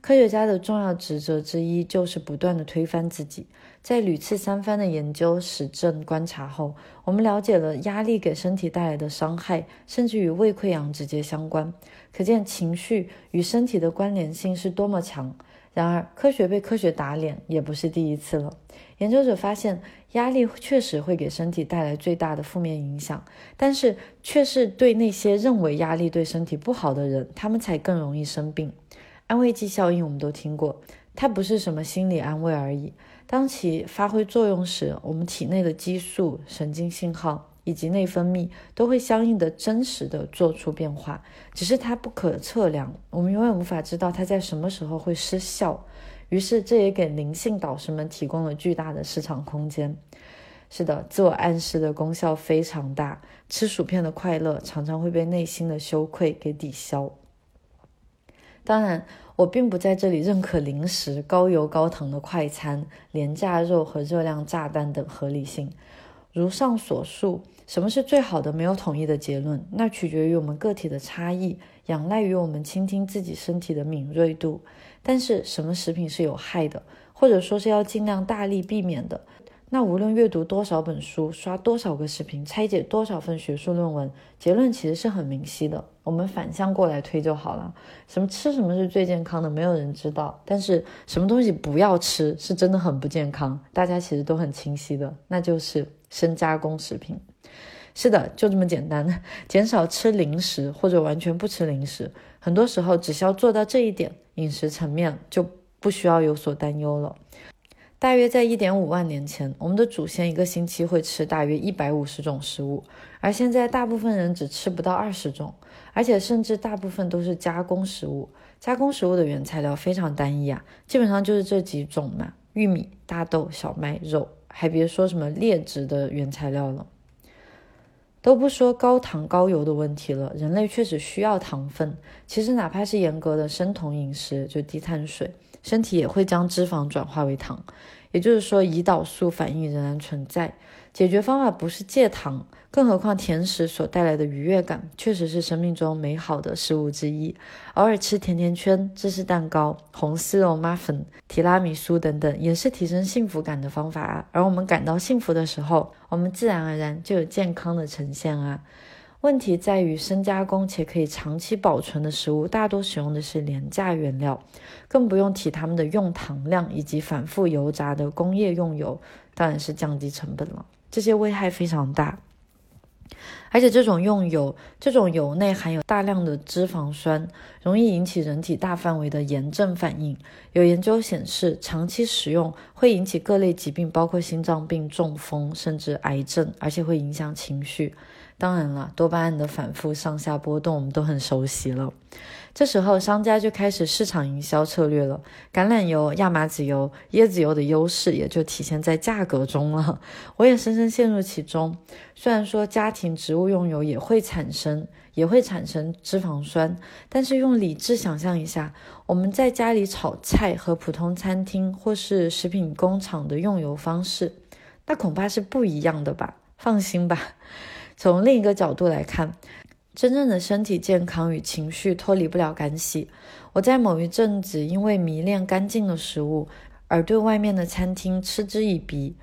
科学家的重要职责之一就是不断的推翻自己。在屡次三番的研究、实证、观察后，我们了解了压力给身体带来的伤害，甚至与胃溃疡直接相关。可见情绪与身体的关联性是多么强。然而，科学被科学打脸也不是第一次了。研究者发现，压力确实会给身体带来最大的负面影响，但是却是对那些认为压力对身体不好的人，他们才更容易生病。安慰剂效应我们都听过，它不是什么心理安慰而已。当其发挥作用时，我们体内的激素、神经信号以及内分泌都会相应的真实的做出变化，只是它不可测量，我们永远无法知道它在什么时候会失效。于是，这也给灵性导师们提供了巨大的市场空间。是的，自我暗示的功效非常大，吃薯片的快乐常常会被内心的羞愧给抵消。当然，我并不在这里认可零食、高油高糖的快餐、廉价肉和热量炸弹等合理性。如上所述，什么是最好的？没有统一的结论，那取决于我们个体的差异，仰赖于我们倾听自己身体的敏锐度。但是，什么食品是有害的，或者说是要尽量大力避免的？那无论阅读多少本书，刷多少个视频，拆解多少份学术论文，结论其实是很明晰的。我们反向过来推就好了。什么吃什么是最健康的，没有人知道。但是什么东西不要吃，是真的很不健康，大家其实都很清晰的，那就是深加工食品。是的，就这么简单。减少吃零食或者完全不吃零食，很多时候只需要做到这一点，饮食层面就不需要有所担忧了。大约在一点五万年前，我们的祖先一个星期会吃大约一百五十种食物，而现在大部分人只吃不到二十种，而且甚至大部分都是加工食物。加工食物的原材料非常单一啊，基本上就是这几种嘛：玉米、大豆、小麦、肉，还别说什么劣质的原材料了。都不说高糖高油的问题了，人类确实需要糖分。其实哪怕是严格的生酮饮食，就低碳水。身体也会将脂肪转化为糖，也就是说，胰岛素反应仍然存在。解决方法不是戒糖，更何况甜食所带来的愉悦感确实是生命中美好的事物之一。偶尔吃甜甜圈、芝士蛋糕、红丝绒麻粉、提拉米苏等等，也是提升幸福感的方法啊。而我们感到幸福的时候，我们自然而然就有健康的呈现啊。问题在于，深加工且可以长期保存的食物，大多使用的是廉价原料，更不用提它们的用糖量以及反复油炸的工业用油，当然是降低成本了。这些危害非常大，而且这种用油，这种油内含有大量的脂肪酸，容易引起人体大范围的炎症反应。有研究显示，长期食用会引起各类疾病，包括心脏病、中风，甚至癌症，而且会影响情绪。当然了，多巴胺的反复上下波动，我们都很熟悉了。这时候，商家就开始市场营销策略了。橄榄油、亚麻籽油、椰子油的优势也就体现在价格中了。我也深深陷入其中。虽然说家庭植物用油也会产生，也会产生脂肪酸，但是用理智想象一下，我们在家里炒菜和普通餐厅或是食品工厂的用油方式，那恐怕是不一样的吧？放心吧。从另一个角度来看，真正的身体健康与情绪脱离不了干系。我在某一阵子因为迷恋干净的食物，而对外面的餐厅嗤之以鼻。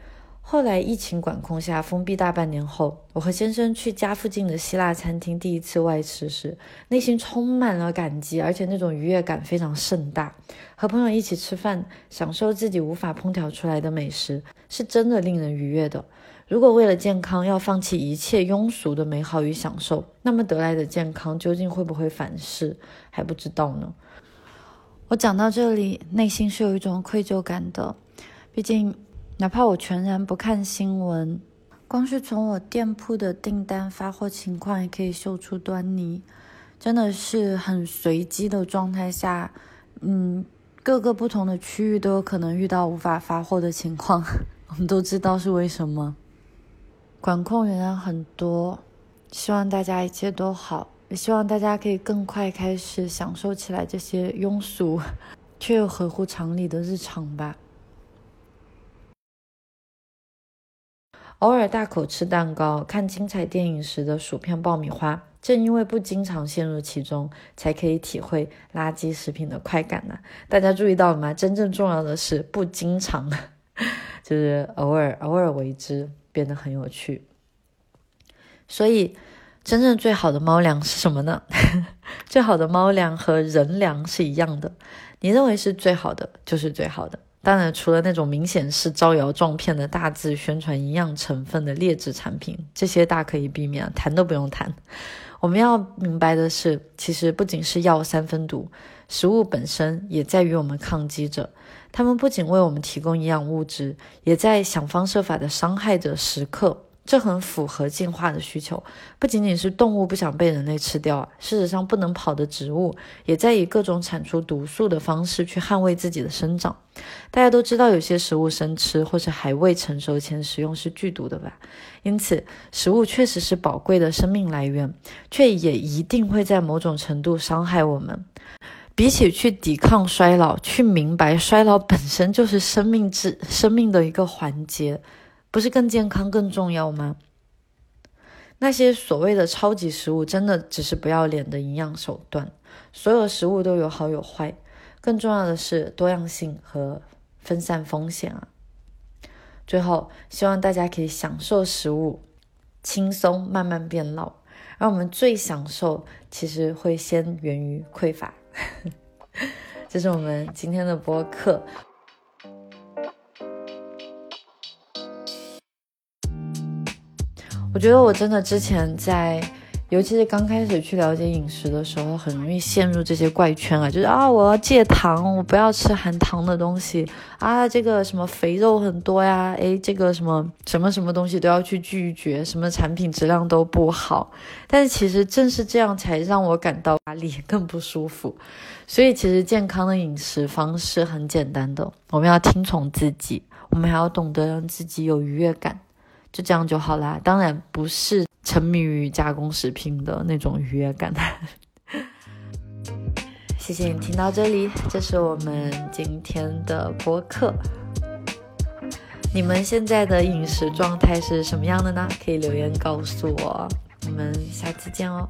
后来疫情管控下封闭大半年后，我和先生去家附近的希腊餐厅第一次外吃时，内心充满了感激，而且那种愉悦感非常盛大。和朋友一起吃饭，享受自己无法烹调出来的美食，是真的令人愉悦的。如果为了健康要放弃一切庸俗的美好与享受，那么得来的健康究竟会不会反噬，还不知道呢。我讲到这里，内心是有一种愧疚感的，毕竟哪怕我全然不看新闻，光是从我店铺的订单发货情况，也可以嗅出端倪。真的是很随机的状态下，嗯，各个不同的区域都有可能遇到无法发货的情况。我们都知道是为什么。管控仍然很多，希望大家一切都好，也希望大家可以更快开始享受起来这些庸俗 却又合乎常理的日常吧。偶尔大口吃蛋糕、看精彩电影时的薯片、爆米花，正因为不经常陷入其中，才可以体会垃圾食品的快感呢。大家注意到了吗？真正重要的是不经常，就是偶尔偶尔为之。变得很有趣，所以真正最好的猫粮是什么呢？最好的猫粮和人粮是一样的，你认为是最好的就是最好的。当然，除了那种明显是招摇撞骗的大字宣传营养成分的劣质产品，这些大可以避免，谈都不用谈。我们要明白的是，其实不仅是药三分毒，食物本身也在与我们抗击着。它们不仅为我们提供营养物质，也在想方设法的伤害着食客。这很符合进化的需求。不仅仅是动物不想被人类吃掉啊，事实上不能跑的植物也在以各种产出毒素的方式去捍卫自己的生长。大家都知道，有些食物生吃或是还未成熟前食用是剧毒的吧？因此，食物确实是宝贵的生命来源，却也一定会在某种程度伤害我们。比起去抵抗衰老，去明白衰老本身就是生命之 生命的一个环节，不是更健康更重要吗？那些所谓的超级食物，真的只是不要脸的营养手段。所有食物都有好有坏，更重要的是多样性和分散风险啊！最后，希望大家可以享受食物，轻松慢慢变老。而我们最享受，其实会先源于匮乏。这是我们今天的播客。我觉得我真的之前在。尤其是刚开始去了解饮食的时候，很容易陷入这些怪圈啊，就是啊，我要戒糖，我不要吃含糖的东西啊，这个什么肥肉很多呀，诶，这个什么什么什么东西都要去拒绝，什么产品质量都不好。但是其实正是这样才让我感到压力更不舒服。所以其实健康的饮食方式很简单的，我们要听从自己，我们还要懂得让自己有愉悦感，就这样就好啦。当然不是。沉迷于加工食品的那种愉悦感。谢谢你听到这里，这是我们今天的播客。你们现在的饮食状态是什么样的呢？可以留言告诉我。我们下期见哦。